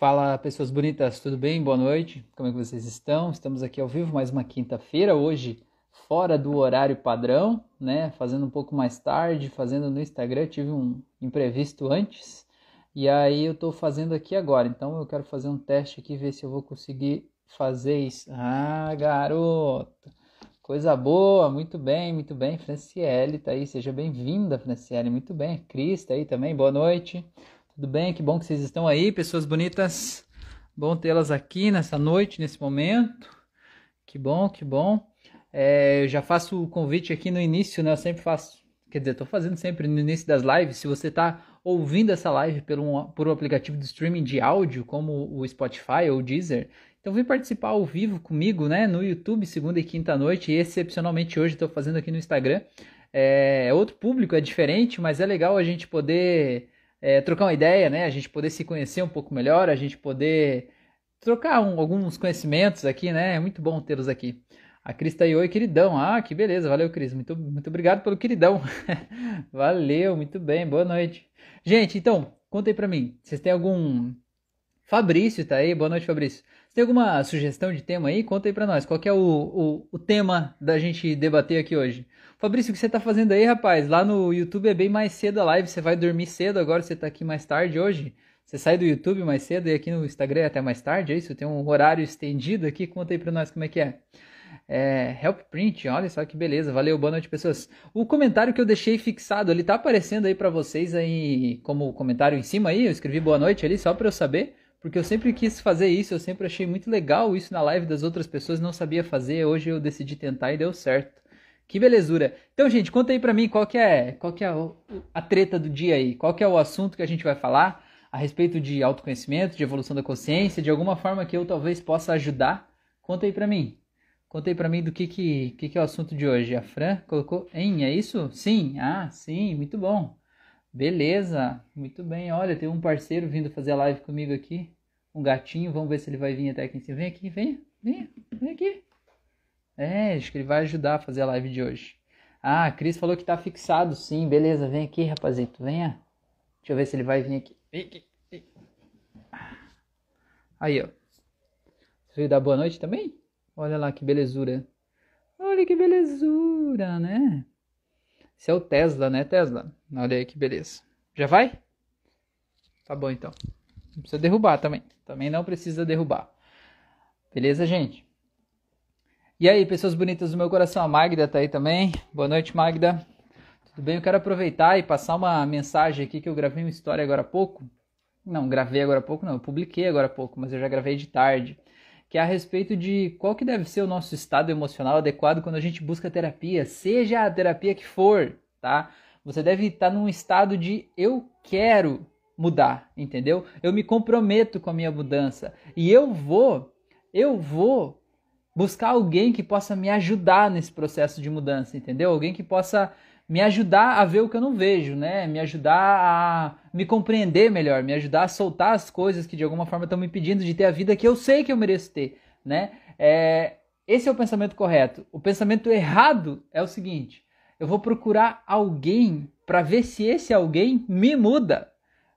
Fala pessoas bonitas, tudo bem? Boa noite, como é que vocês estão? Estamos aqui ao vivo mais uma quinta-feira, hoje fora do horário padrão, né? Fazendo um pouco mais tarde, fazendo no Instagram, tive um imprevisto antes e aí eu tô fazendo aqui agora. Então eu quero fazer um teste aqui, ver se eu vou conseguir fazer isso. Ah, garoto! Coisa boa, muito bem, muito bem. Franciele tá aí, seja bem-vinda, Franciele, muito bem. Cris tá aí também, boa noite. Tudo bem? Que bom que vocês estão aí, pessoas bonitas. Bom tê-las aqui nessa noite, nesse momento. Que bom, que bom. É, eu já faço o convite aqui no início, né? Eu sempre faço, quer dizer, estou fazendo sempre no início das lives. Se você está ouvindo essa live por um, por um aplicativo de streaming de áudio, como o Spotify ou o Deezer, então vem participar ao vivo comigo, né? No YouTube, segunda e quinta noite. E excepcionalmente hoje estou fazendo aqui no Instagram. É, é outro público, é diferente, mas é legal a gente poder é, trocar uma ideia, né? A gente poder se conhecer um pouco melhor, a gente poder trocar um, alguns conhecimentos aqui, né? É muito bom tê-los aqui. A Cris tá aí, oi, queridão. Ah, que beleza, valeu, Cris. Muito, muito obrigado pelo queridão. valeu, muito bem, boa noite. Gente, então, conta aí pra mim. Vocês têm algum. Fabrício tá aí, boa noite, Fabrício. Você tem alguma sugestão de tema aí? Conta aí pra nós. Qual é o, o, o tema da gente debater aqui hoje? Fabrício, o que você tá fazendo aí, rapaz? Lá no YouTube é bem mais cedo a live. Você vai dormir cedo agora, você tá aqui mais tarde hoje. Você sai do YouTube mais cedo e aqui no Instagram é até mais tarde, é isso? Tem um horário estendido aqui. Conta aí pra nós como é que é. É, help print, olha só que beleza, valeu, boa noite pessoas. O comentário que eu deixei fixado, ele tá aparecendo aí para vocês aí como comentário em cima aí, eu escrevi boa noite ali só para eu saber, porque eu sempre quis fazer isso, eu sempre achei muito legal isso na live das outras pessoas, não sabia fazer, hoje eu decidi tentar e deu certo. Que belezura. Então, gente, conta aí pra mim qual que é, qual que é a treta do dia aí. Qual que é o assunto que a gente vai falar a respeito de autoconhecimento, de evolução da consciência, de alguma forma que eu talvez possa ajudar. Conta aí pra mim. Conta aí pra mim do que que, que que é o assunto de hoje. A Fran colocou em, é isso? Sim. Ah, sim, muito bom. Beleza, muito bem. Olha, tem um parceiro vindo fazer a live comigo aqui. Um gatinho, vamos ver se ele vai vir até aqui em cima. Vem aqui, vem, vem, vem aqui. É, acho que ele vai ajudar a fazer a live de hoje. Ah, a Cris falou que tá fixado, sim. Beleza, vem aqui, rapazito. Venha. Deixa eu ver se ele vai vir aqui. Vem aqui. Aí, ó. Você veio dar boa noite também? Olha lá que belezura. Olha que belezura, né? Esse é o Tesla, né, Tesla? Olha aí que beleza. Já vai? Tá bom, então. Não precisa derrubar também. Também não precisa derrubar. Beleza, gente? E aí, pessoas bonitas do meu coração, a Magda tá aí também. Boa noite, Magda. Tudo bem? Eu quero aproveitar e passar uma mensagem aqui que eu gravei uma história agora há pouco. Não, gravei agora há pouco, não, eu publiquei agora há pouco, mas eu já gravei de tarde. Que é a respeito de qual que deve ser o nosso estado emocional adequado quando a gente busca terapia, seja a terapia que for, tá? Você deve estar num estado de eu quero mudar, entendeu? Eu me comprometo com a minha mudança e eu vou, eu vou buscar alguém que possa me ajudar nesse processo de mudança, entendeu? Alguém que possa me ajudar a ver o que eu não vejo, né? Me ajudar a me compreender melhor, me ajudar a soltar as coisas que de alguma forma estão me impedindo de ter a vida que eu sei que eu mereço ter, né? É, esse é o pensamento correto. O pensamento errado é o seguinte: eu vou procurar alguém para ver se esse alguém me muda.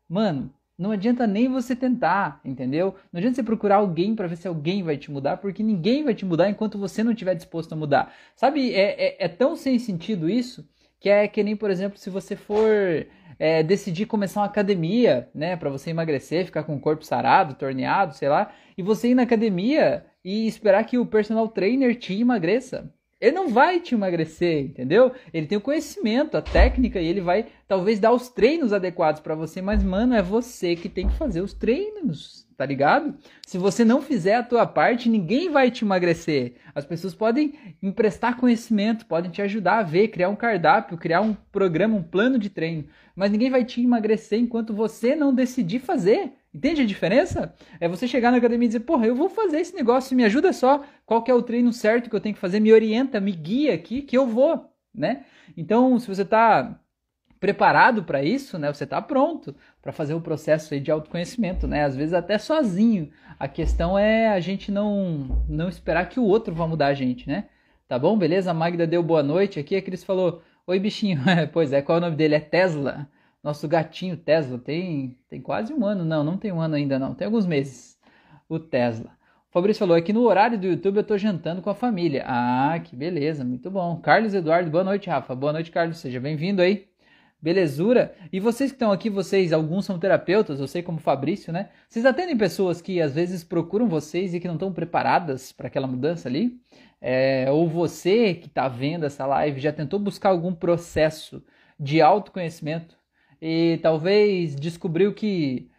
Mano, não adianta nem você tentar, entendeu? Não adianta você procurar alguém para ver se alguém vai te mudar, porque ninguém vai te mudar enquanto você não estiver disposto a mudar. Sabe, é, é, é, tão sem sentido isso que é que nem, por exemplo, se você for é, decidir começar uma academia, né, para você emagrecer, ficar com o corpo sarado, torneado, sei lá, e você ir na academia e esperar que o personal trainer te emagreça. Ele não vai te emagrecer, entendeu? Ele tem o conhecimento, a técnica e ele vai talvez dar os treinos adequados para você, mas mano, é você que tem que fazer os treinos, tá ligado? Se você não fizer a tua parte, ninguém vai te emagrecer. As pessoas podem emprestar conhecimento, podem te ajudar a ver, criar um cardápio, criar um programa, um plano de treino, mas ninguém vai te emagrecer enquanto você não decidir fazer. Entende a diferença? É você chegar na academia e dizer, porra, eu vou fazer esse negócio, me ajuda só, qual que é o treino certo que eu tenho que fazer, me orienta, me guia aqui, que eu vou, né? Então, se você está preparado para isso, né? Você está pronto para fazer o processo de autoconhecimento, né? Às vezes até sozinho. A questão é a gente não não esperar que o outro vá mudar a gente, né? Tá bom? Beleza? A Magda deu boa noite aqui. A Cris falou: Oi, bichinho. pois é, qual é o nome dele? É Tesla. Nosso gatinho Tesla tem, tem quase um ano, não, não tem um ano ainda não, tem alguns meses. O Tesla. O Fabrício falou aqui no horário do YouTube eu tô jantando com a família. Ah, que beleza, muito bom. Carlos Eduardo, boa noite, Rafa. Boa noite, Carlos. Seja bem-vindo aí. Belezura? E vocês que estão aqui, vocês, alguns são terapeutas, eu sei como Fabrício, né? Vocês atendem pessoas que às vezes procuram vocês e que não estão preparadas para aquela mudança ali? É, ou você que está vendo essa live já tentou buscar algum processo de autoconhecimento e talvez descobriu que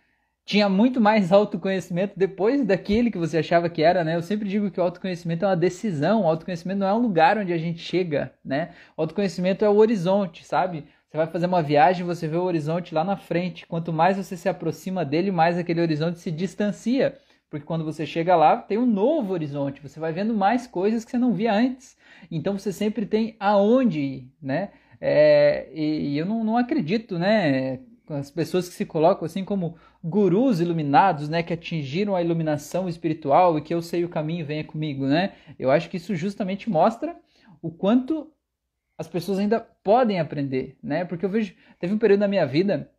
tinha muito mais autoconhecimento depois daquele que você achava que era, né? Eu sempre digo que o autoconhecimento é uma decisão, o autoconhecimento não é um lugar onde a gente chega, né? O autoconhecimento é o horizonte, sabe? Você vai fazer uma viagem, você vê o horizonte lá na frente. Quanto mais você se aproxima dele, mais aquele horizonte se distancia. Porque quando você chega lá, tem um novo horizonte. Você vai vendo mais coisas que você não via antes. Então você sempre tem aonde ir, né? É, e, e, eu não, não acredito, né? As pessoas que se colocam assim como gurus iluminados, né? Que atingiram a iluminação espiritual e que eu sei o caminho, venha comigo, né? Eu acho que isso justamente mostra o quanto as pessoas ainda podem aprender, né? Porque eu vejo, teve um período na minha vida,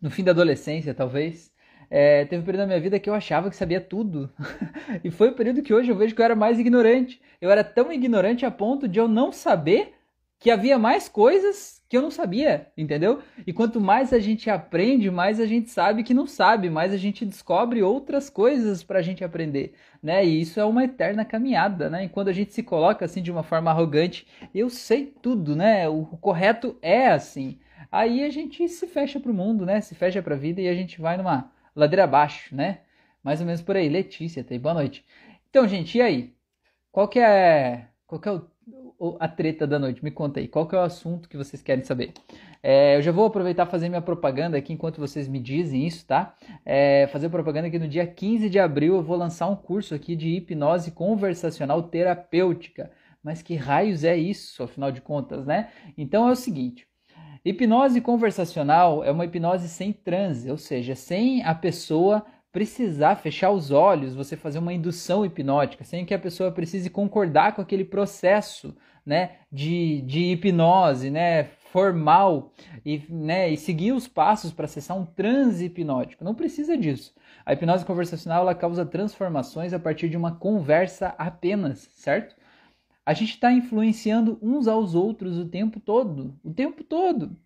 no fim da adolescência talvez, é, teve um período na minha vida que eu achava que sabia tudo. e foi o período que hoje eu vejo que eu era mais ignorante. Eu era tão ignorante a ponto de eu não saber que havia mais coisas que eu não sabia, entendeu? E quanto mais a gente aprende, mais a gente sabe que não sabe, mais a gente descobre outras coisas para a gente aprender, né? E isso é uma eterna caminhada, né? E quando a gente se coloca assim de uma forma arrogante, eu sei tudo, né? O correto é assim. Aí a gente se fecha para o mundo, né? Se fecha para a vida e a gente vai numa ladeira abaixo, né? Mais ou menos por aí. Letícia, tá aí. Boa noite. Então, gente, e aí? Qual que é, qual que é o a treta da noite? Me conta aí, qual que é o assunto que vocês querem saber? É, eu já vou aproveitar fazer minha propaganda aqui enquanto vocês me dizem isso, tá? É, fazer propaganda que no dia 15 de abril eu vou lançar um curso aqui de hipnose conversacional terapêutica. Mas que raios é isso, afinal de contas, né? Então é o seguinte. Hipnose conversacional é uma hipnose sem transe, ou seja, sem a pessoa precisar fechar os olhos, você fazer uma indução hipnótica, sem que a pessoa precise concordar com aquele processo né, de, de hipnose né, formal e, né, e seguir os passos para acessar um transe hipnótico. Não precisa disso. A hipnose conversacional ela causa transformações a partir de uma conversa apenas, certo? A gente está influenciando uns aos outros o tempo todo, o tempo todo.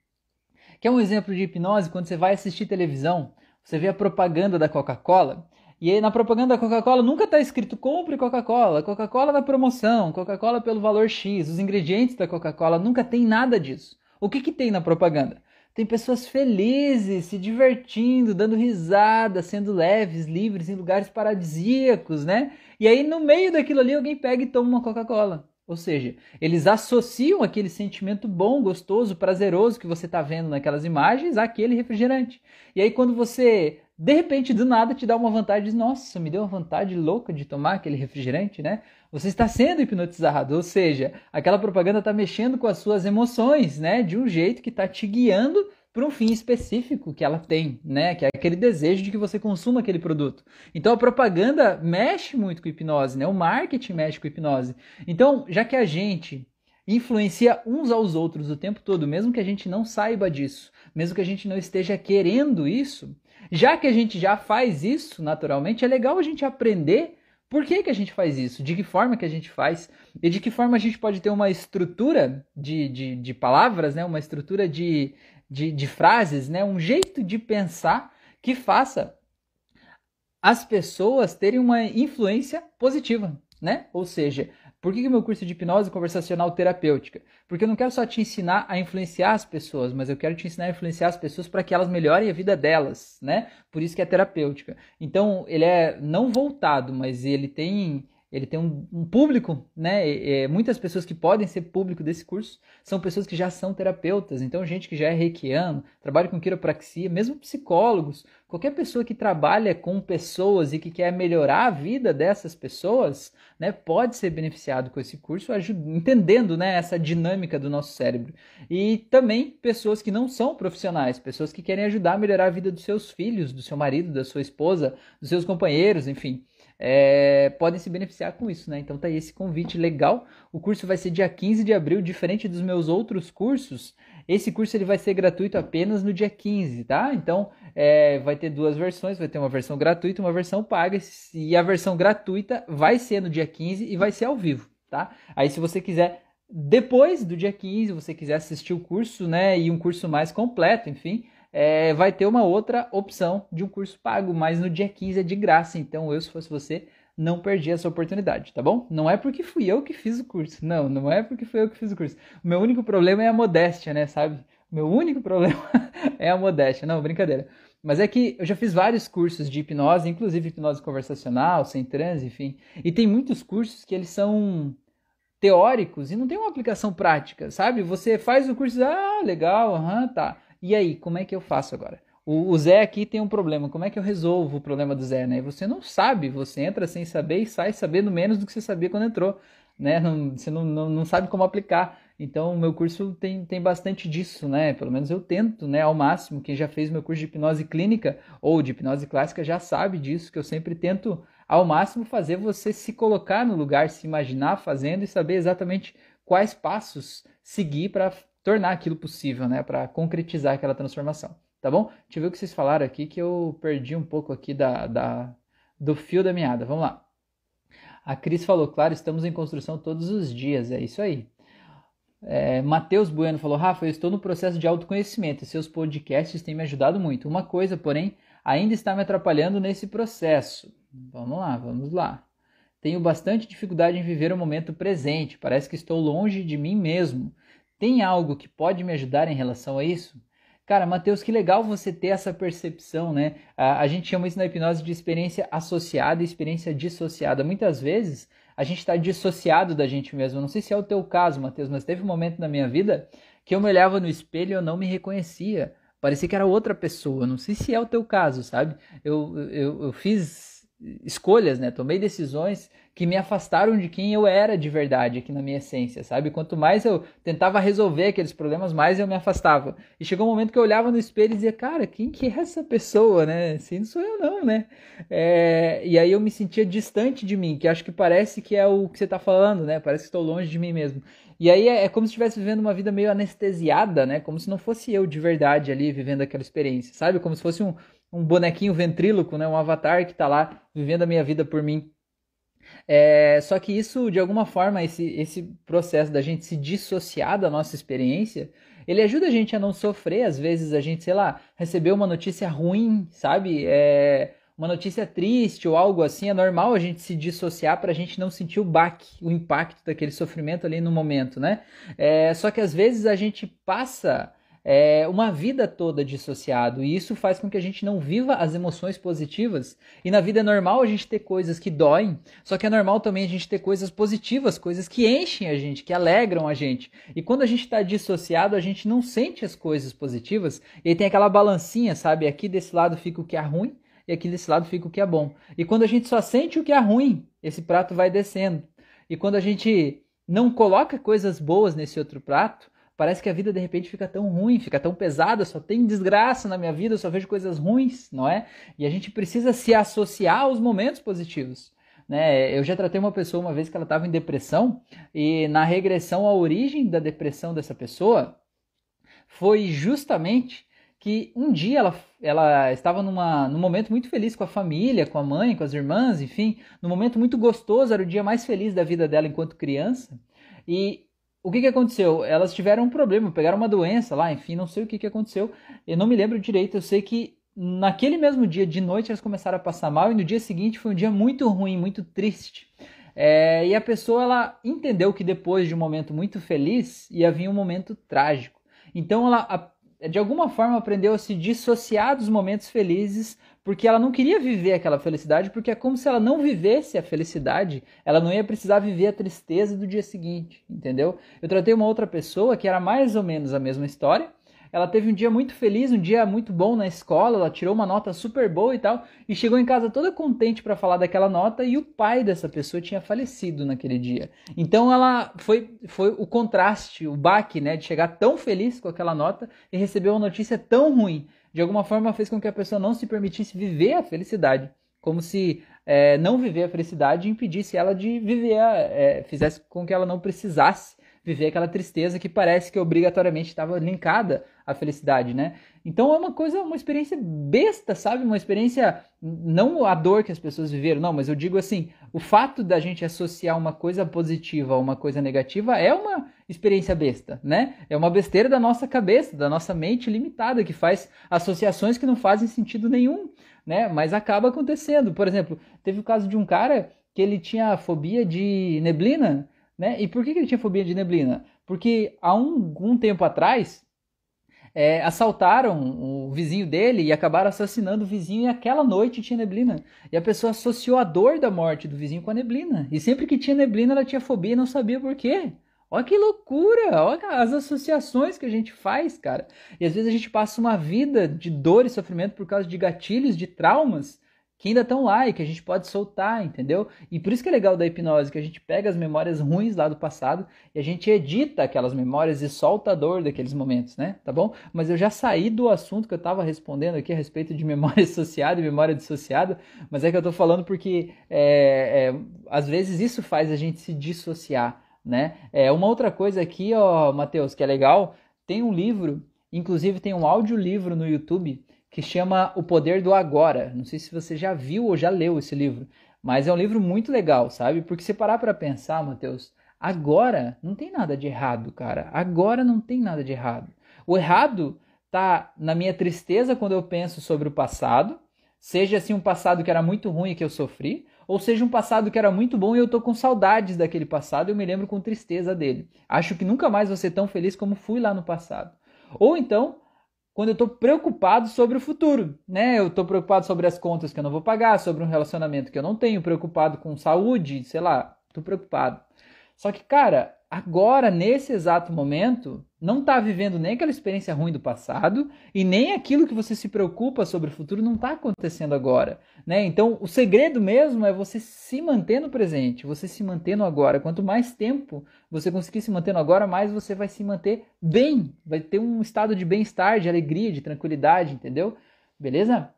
Quer um exemplo de hipnose? Quando você vai assistir televisão, você vê a propaganda da Coca-Cola, e aí na propaganda da Coca-Cola nunca está escrito compre Coca-Cola, Coca-Cola da promoção, Coca-Cola pelo valor X, os ingredientes da Coca-Cola, nunca tem nada disso. O que, que tem na propaganda? Tem pessoas felizes, se divertindo, dando risada, sendo leves, livres em lugares paradisíacos, né? E aí no meio daquilo ali alguém pega e toma uma Coca-Cola. Ou seja, eles associam aquele sentimento bom, gostoso, prazeroso que você está vendo naquelas imagens àquele refrigerante. E aí, quando você, de repente, do nada, te dá uma vontade, nossa, me deu uma vontade louca de tomar aquele refrigerante, né? Você está sendo hipnotizado, ou seja, aquela propaganda está mexendo com as suas emoções, né? De um jeito que está te guiando para um fim específico que ela tem, né? Que é aquele desejo de que você consuma aquele produto. Então a propaganda mexe muito com hipnose, né? O marketing mexe com hipnose. Então, já que a gente influencia uns aos outros o tempo todo, mesmo que a gente não saiba disso, mesmo que a gente não esteja querendo isso, já que a gente já faz isso naturalmente, é legal a gente aprender por que, que a gente faz isso, de que forma que a gente faz e de que forma a gente pode ter uma estrutura de, de, de palavras, né? uma estrutura de, de, de frases, né? um jeito de pensar que faça as pessoas terem uma influência positiva, né? Ou seja, por que o meu curso de hipnose conversacional terapêutica? Porque eu não quero só te ensinar a influenciar as pessoas, mas eu quero te ensinar a influenciar as pessoas para que elas melhorem a vida delas, né? Por isso que é terapêutica. Então, ele é não voltado, mas ele tem ele tem um, um público, né? E, e, muitas pessoas que podem ser público desse curso são pessoas que já são terapeutas, então gente que já é reikiano, trabalha com quiropraxia, mesmo psicólogos, qualquer pessoa que trabalha com pessoas e que quer melhorar a vida dessas pessoas, né, pode ser beneficiado com esse curso, entendendo, né, essa dinâmica do nosso cérebro. E também pessoas que não são profissionais, pessoas que querem ajudar a melhorar a vida dos seus filhos, do seu marido, da sua esposa, dos seus companheiros, enfim é, podem se beneficiar com isso, né? Então tá aí esse convite legal. O curso vai ser dia 15 de abril, diferente dos meus outros cursos. Esse curso ele vai ser gratuito apenas no dia 15, tá? Então, é, vai ter duas versões, vai ter uma versão gratuita e uma versão paga. E a versão gratuita vai ser no dia 15 e vai ser ao vivo, tá? Aí, se você quiser depois do dia 15, você quiser assistir o curso, né, e um curso mais completo, enfim, é, vai ter uma outra opção de um curso pago, mas no dia 15 é de graça. Então, eu, se fosse você, não perdi essa oportunidade, tá bom? Não é porque fui eu que fiz o curso. Não, não é porque fui eu que fiz o curso. O meu único problema é a modéstia, né, sabe? Meu único problema é a modéstia. Não, brincadeira. Mas é que eu já fiz vários cursos de hipnose, inclusive hipnose conversacional, sem transe, enfim. E tem muitos cursos que eles são teóricos e não tem uma aplicação prática, sabe? Você faz o curso, ah, legal, aham, tá. E aí, como é que eu faço agora? O, o, Zé aqui tem um problema. Como é que eu resolvo o problema do Zé, né? Você não sabe, você entra sem saber e sai sabendo menos do que você sabia quando entrou, né? Não, você não, não, não sabe como aplicar. Então, o meu curso tem, tem bastante disso, né? Pelo menos eu tento, né? Ao máximo. Quem já fez meu curso de hipnose clínica ou de hipnose clássica já sabe disso, que eu sempre tento, ao máximo, fazer você se colocar no lugar, se imaginar fazendo e saber exatamente quais passos seguir para tornar aquilo possível, né? Para concretizar aquela transformação tá bom? Deixa eu ver o que vocês falaram aqui, que eu perdi um pouco aqui da, da, do fio da meada. Vamos lá. A Cris falou, claro, estamos em construção todos os dias, é isso aí. É, Matheus Bueno falou, Rafa, eu estou no processo de autoconhecimento e seus podcasts têm me ajudado muito. Uma coisa, porém, ainda está me atrapalhando nesse processo. Vamos lá, vamos lá. Tenho bastante dificuldade em viver o momento presente, parece que estou longe de mim mesmo. Tem algo que pode me ajudar em relação a isso? Cara, Matheus, que legal você ter essa percepção, né? A, a gente chama isso na hipnose de experiência associada e experiência dissociada. Muitas vezes a gente está dissociado da gente mesmo. Não sei se é o teu caso, Matheus, mas teve um momento na minha vida que eu me olhava no espelho e eu não me reconhecia. Parecia que era outra pessoa. Não sei se é o teu caso, sabe? Eu, eu, eu fiz escolhas, né? Tomei decisões que me afastaram de quem eu era de verdade aqui na minha essência, sabe? Quanto mais eu tentava resolver aqueles problemas, mais eu me afastava. E chegou um momento que eu olhava no espelho e dizia, cara, quem que é essa pessoa, né? Assim, não sou eu não, né? É... E aí eu me sentia distante de mim, que acho que parece que é o que você está falando, né? Parece que estou longe de mim mesmo. E aí é, é como se estivesse vivendo uma vida meio anestesiada, né? Como se não fosse eu de verdade ali vivendo aquela experiência, sabe? Como se fosse um, um bonequinho ventríloco, né? Um avatar que está lá vivendo a minha vida por mim. É, só que isso, de alguma forma, esse, esse processo da gente se dissociar da nossa experiência, ele ajuda a gente a não sofrer. Às vezes a gente, sei lá, recebeu uma notícia ruim, sabe? É, uma notícia triste ou algo assim, é normal a gente se dissociar para a gente não sentir o baque, o impacto daquele sofrimento ali no momento, né? É, só que às vezes a gente passa é, uma vida toda dissociado. E isso faz com que a gente não viva as emoções positivas. E na vida é normal a gente ter coisas que doem, só que é normal também a gente ter coisas positivas, coisas que enchem a gente, que alegram a gente. E quando a gente está dissociado, a gente não sente as coisas positivas. E aí tem aquela balancinha, sabe? Aqui desse lado fica o que é ruim e aqui desse lado fica o que é bom. E quando a gente só sente o que é ruim, esse prato vai descendo. E quando a gente não coloca coisas boas nesse outro prato, Parece que a vida de repente fica tão ruim, fica tão pesada, só tem desgraça na minha vida, só vejo coisas ruins, não é? E a gente precisa se associar aos momentos positivos. Né? Eu já tratei uma pessoa uma vez que ela estava em depressão e na regressão a origem da depressão dessa pessoa foi justamente que um dia ela, ela estava numa, num momento muito feliz com a família, com a mãe, com as irmãs, enfim, num momento muito gostoso, era o dia mais feliz da vida dela enquanto criança. E o que, que aconteceu? Elas tiveram um problema, pegaram uma doença lá, enfim, não sei o que, que aconteceu. Eu não me lembro direito, eu sei que naquele mesmo dia, de noite, elas começaram a passar mal e no dia seguinte foi um dia muito ruim, muito triste. É, e a pessoa ela entendeu que depois de um momento muito feliz ia vir um momento trágico. Então ela de alguma forma aprendeu a se dissociar dos momentos felizes porque ela não queria viver aquela felicidade, porque é como se ela não vivesse a felicidade, ela não ia precisar viver a tristeza do dia seguinte, entendeu? Eu tratei uma outra pessoa que era mais ou menos a mesma história, ela teve um dia muito feliz, um dia muito bom na escola, ela tirou uma nota super boa e tal, e chegou em casa toda contente para falar daquela nota e o pai dessa pessoa tinha falecido naquele dia. Então ela foi foi o contraste, o baque, né, de chegar tão feliz com aquela nota e receber uma notícia tão ruim. De alguma forma fez com que a pessoa não se permitisse viver a felicidade, como se é, não viver a felicidade impedisse ela de viver, a, é, fizesse com que ela não precisasse viver aquela tristeza que parece que obrigatoriamente estava linkada à felicidade, né? Então é uma coisa, uma experiência besta, sabe? Uma experiência, não a dor que as pessoas viveram, não, mas eu digo assim, o fato da gente associar uma coisa positiva a uma coisa negativa é uma experiência besta, né? É uma besteira da nossa cabeça, da nossa mente limitada, que faz associações que não fazem sentido nenhum, né? Mas acaba acontecendo. Por exemplo, teve o caso de um cara que ele tinha fobia de neblina, né? E por que, ele tinha fobia de neblina? Porque há um, um tempo atrás é, assaltaram o vizinho dele e acabaram assassinando o vizinho e aquela noite tinha neblina. E a pessoa associou a dor da morte do vizinho com a neblina. E sempre que tinha neblina ela tinha fobia e não sabia por quê. Olha que loucura! Olha as associações que a gente faz, cara. E às vezes a gente passa uma vida de dor e sofrimento por causa de gatilhos, de traumas que ainda estão lá e que a gente pode soltar, entendeu? E por isso que é legal da hipnose, que a gente pega as memórias ruins lá do passado e a gente edita aquelas memórias e solta a dor daqueles momentos, né? Tá bom? Mas eu já saí do assunto que eu estava respondendo aqui a respeito de memória associada e memória dissociada, mas é que eu estou falando porque é, é, às vezes isso faz a gente se dissociar, né? É, uma outra coisa aqui, ó, Matheus, que é legal, tem um livro, inclusive tem um audiolivro no YouTube que chama O Poder do Agora. Não sei se você já viu ou já leu esse livro, mas é um livro muito legal, sabe? Porque se parar para pensar, Mateus, agora não tem nada de errado, cara. Agora não tem nada de errado. O errado tá na minha tristeza quando eu penso sobre o passado, seja assim um passado que era muito ruim e que eu sofri, ou seja um passado que era muito bom e eu tô com saudades daquele passado e eu me lembro com tristeza dele. Acho que nunca mais vou ser tão feliz como fui lá no passado. Ou então, quando eu estou preocupado sobre o futuro, né? Eu estou preocupado sobre as contas que eu não vou pagar, sobre um relacionamento que eu não tenho, preocupado com saúde, sei lá, estou preocupado. Só que, cara, agora, nesse exato momento, não está vivendo nem aquela experiência ruim do passado e nem aquilo que você se preocupa sobre o futuro não está acontecendo agora, né? Então, o segredo mesmo é você se manter no presente, você se manter no agora. Quanto mais tempo você conseguir se manter no agora, mais você vai se manter bem, vai ter um estado de bem-estar, de alegria, de tranquilidade, entendeu? Beleza?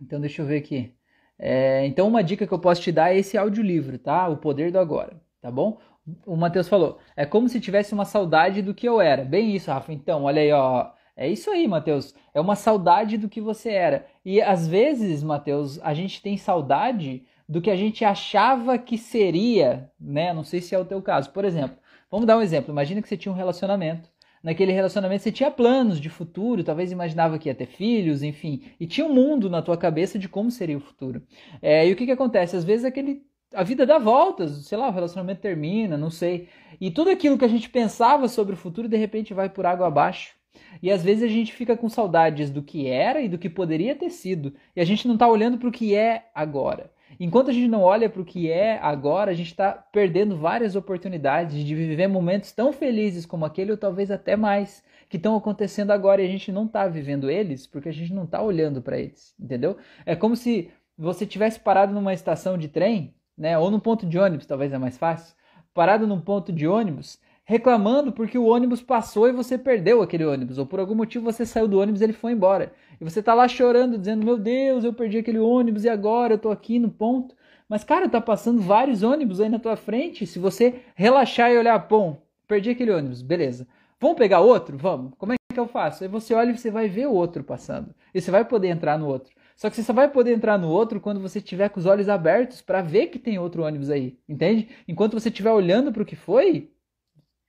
Então, deixa eu ver aqui. É, então, uma dica que eu posso te dar é esse audiolivro, tá? O Poder do Agora, tá bom? O Matheus falou, é como se tivesse uma saudade do que eu era. Bem isso, Rafa. Então, olha aí, ó. É isso aí, Matheus. É uma saudade do que você era. E às vezes, Matheus, a gente tem saudade do que a gente achava que seria, né? Não sei se é o teu caso. Por exemplo, vamos dar um exemplo. Imagina que você tinha um relacionamento. Naquele relacionamento você tinha planos de futuro, talvez imaginava que ia ter filhos, enfim, e tinha um mundo na tua cabeça de como seria o futuro. É, e o que, que acontece? Às vezes aquele a vida dá voltas, sei lá, o relacionamento termina, não sei. E tudo aquilo que a gente pensava sobre o futuro de repente vai por água abaixo. E às vezes a gente fica com saudades do que era e do que poderia ter sido. E a gente não está olhando para o que é agora. Enquanto a gente não olha para o que é agora, a gente está perdendo várias oportunidades de viver momentos tão felizes como aquele, ou talvez até mais, que estão acontecendo agora e a gente não está vivendo eles porque a gente não está olhando para eles, entendeu? É como se você tivesse parado numa estação de trem né? Ou num ponto de ônibus, talvez é mais fácil. Parado num ponto de ônibus, reclamando porque o ônibus passou e você perdeu aquele ônibus, ou por algum motivo você saiu do ônibus e ele foi embora. E você tá lá chorando, dizendo: "Meu Deus, eu perdi aquele ônibus e agora eu tô aqui no ponto". Mas cara, tá passando vários ônibus aí na tua frente. Se você relaxar e olhar, bom, perdi aquele ônibus, beleza. Vamos pegar outro? Vamos. Como é que eu faço? Aí você olha e você vai ver o outro passando. E você vai poder entrar no outro. Só que você só vai poder entrar no outro quando você tiver com os olhos abertos para ver que tem outro ônibus aí, entende? Enquanto você estiver olhando para o que foi,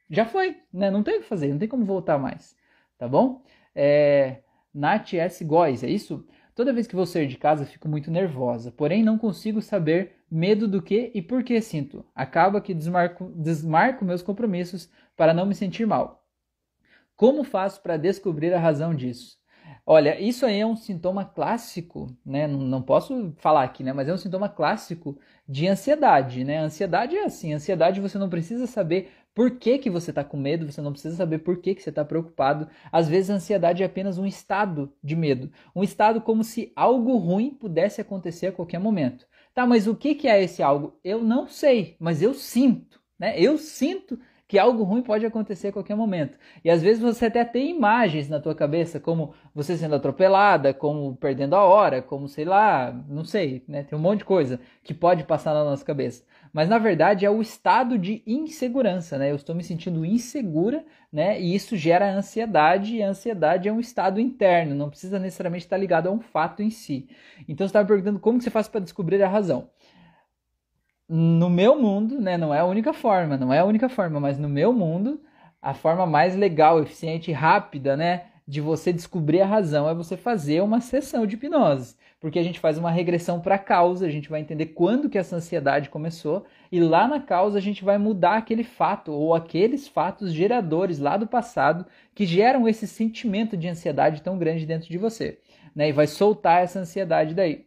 já foi, né? Não tem o que fazer, não tem como voltar mais, tá bom? É... Nath S. Góes, é isso? Toda vez que vou sair de casa fico muito nervosa, porém não consigo saber medo do que e por que sinto. Acaba que desmarco, desmarco meus compromissos para não me sentir mal. Como faço para descobrir a razão disso? Olha, isso aí é um sintoma clássico, né? Não, não, posso falar aqui, né? Mas é um sintoma clássico de ansiedade, né? Ansiedade é assim, ansiedade você não precisa saber por que, que você está com medo, você não precisa saber por que, que você está preocupado. Às vezes a ansiedade é apenas um estado de medo, um estado como se algo ruim pudesse acontecer a qualquer momento. Tá, mas o que, que é esse algo? Eu não sei, mas eu sinto, né? Eu sinto que algo ruim pode acontecer a qualquer momento. E às vezes você até tem imagens na tua cabeça, como você sendo atropelada, como perdendo a hora, como sei lá, não sei, né? Tem um monte de coisa que pode passar na nossa cabeça. Mas na verdade é o estado de insegurança, né? Eu estou me sentindo insegura, né? E isso gera ansiedade, e a ansiedade é um estado interno, não precisa necessariamente estar ligado a um fato em si. Então você estava perguntando como que você faz para descobrir a razão no meu mundo, né, não é a única forma, não é a única forma, mas no meu mundo, a forma mais legal, eficiente e rápida, né, de você descobrir a razão é você fazer uma sessão de hipnose, porque a gente faz uma regressão para a causa, a gente vai entender quando que essa ansiedade começou e lá na causa a gente vai mudar aquele fato ou aqueles fatos geradores lá do passado que geram esse sentimento de ansiedade tão grande dentro de você, né, e vai soltar essa ansiedade daí.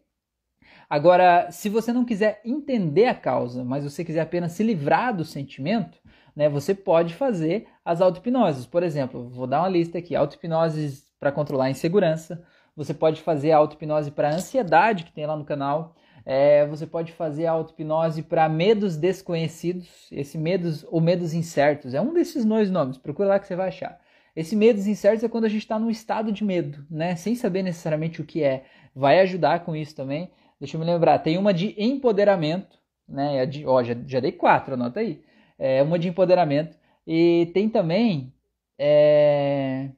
Agora, se você não quiser entender a causa, mas você quiser apenas se livrar do sentimento, né, você pode fazer as auto-hipnoses. Por exemplo, vou dar uma lista aqui: auto-hipnoses para controlar a insegurança. Você pode fazer a auto-hipnose para ansiedade, que tem lá no canal. É, você pode fazer a auto-hipnose para medos desconhecidos, esse medos ou medos incertos. É um desses dois nomes, procura lá que você vai achar. Esse medos incertos é quando a gente está num estado de medo, né? Sem saber necessariamente o que é. Vai ajudar com isso também. Deixa eu me lembrar. Tem uma de empoderamento, né? De, ó, já, já dei quatro, anota aí. É uma de empoderamento. E tem também é,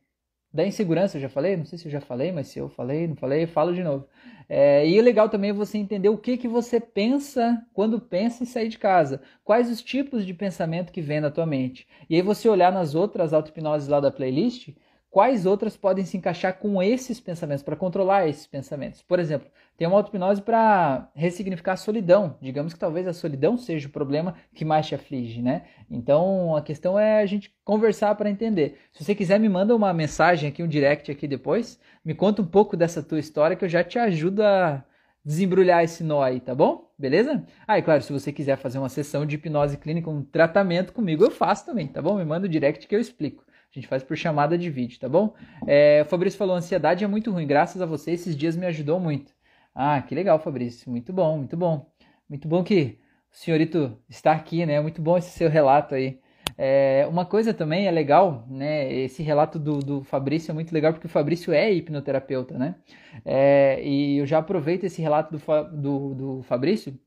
da insegurança, eu já falei? Não sei se eu já falei, mas se eu falei, não falei, falo de novo. É, e o legal também é você entender o que, que você pensa quando pensa em sair de casa. Quais os tipos de pensamento que vem na tua mente. E aí você olhar nas outras auto-hipnoses lá da playlist quais outras podem se encaixar com esses pensamentos, para controlar esses pensamentos. Por exemplo, tem uma auto-hipnose para ressignificar a solidão. Digamos que talvez a solidão seja o problema que mais te aflige, né? Então a questão é a gente conversar para entender. Se você quiser, me manda uma mensagem aqui, um direct aqui depois, me conta um pouco dessa tua história que eu já te ajudo a desembrulhar esse nó aí, tá bom? Beleza? Ah, e claro, se você quiser fazer uma sessão de hipnose clínica, um tratamento comigo, eu faço também, tá bom? Me manda o direct que eu explico. A gente faz por chamada de vídeo, tá bom? É, o Fabrício falou: ansiedade é muito ruim. Graças a você, esses dias me ajudou muito. Ah, que legal, Fabrício. Muito bom, muito bom. Muito bom que o senhorito está aqui, né? Muito bom esse seu relato aí. É, uma coisa também é legal, né? Esse relato do, do Fabrício é muito legal porque o Fabrício é hipnoterapeuta, né? É, e eu já aproveito esse relato do, do, do Fabrício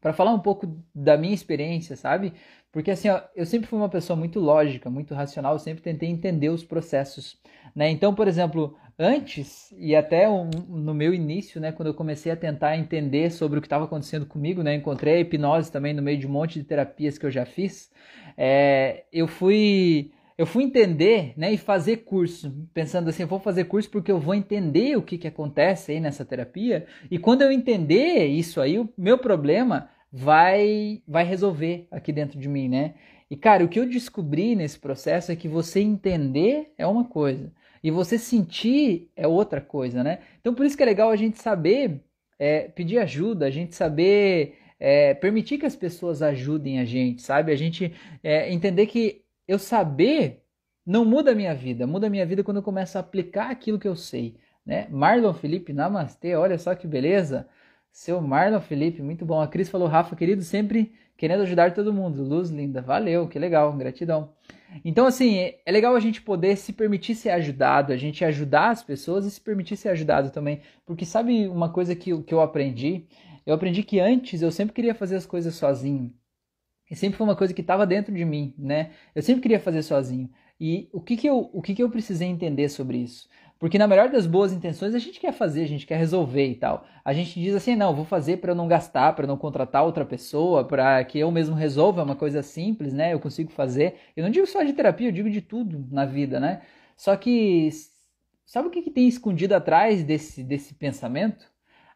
para falar um pouco da minha experiência, sabe? Porque assim, ó, eu sempre fui uma pessoa muito lógica, muito racional, sempre tentei entender os processos, né? Então, por exemplo, antes e até um, no meu início, né, quando eu comecei a tentar entender sobre o que estava acontecendo comigo, né, encontrei a hipnose também no meio de um monte de terapias que eu já fiz, é, eu fui eu fui entender, né, e fazer curso, pensando assim, eu vou fazer curso porque eu vou entender o que, que acontece aí nessa terapia, e quando eu entender isso aí, o meu problema vai vai resolver aqui dentro de mim, né? E cara, o que eu descobri nesse processo é que você entender é uma coisa e você sentir é outra coisa, né? Então por isso que é legal a gente saber é, pedir ajuda, a gente saber é, permitir que as pessoas ajudem a gente, sabe? A gente é, entender que eu saber não muda a minha vida, muda a minha vida quando eu começo a aplicar aquilo que eu sei, né? Marlon Felipe, namastê, olha só que beleza. Seu Marlon Felipe, muito bom. A Cris falou, Rafa, querido, sempre querendo ajudar todo mundo. Luz linda, valeu, que legal, gratidão. Então, assim, é legal a gente poder se permitir ser ajudado, a gente ajudar as pessoas e se permitir ser ajudado também. Porque sabe uma coisa que, que eu aprendi? Eu aprendi que antes eu sempre queria fazer as coisas sozinho. E sempre foi uma coisa que estava dentro de mim, né? Eu sempre queria fazer sozinho. E o que, que, eu, o que, que eu precisei entender sobre isso? Porque na melhor das boas intenções a gente quer fazer, a gente quer resolver e tal. A gente diz assim, não, vou fazer para eu não gastar, para não contratar outra pessoa, para que eu mesmo resolva, é uma coisa simples, né? Eu consigo fazer. Eu não digo só de terapia, eu digo de tudo na vida, né? Só que sabe o que, que tem escondido atrás desse, desse pensamento?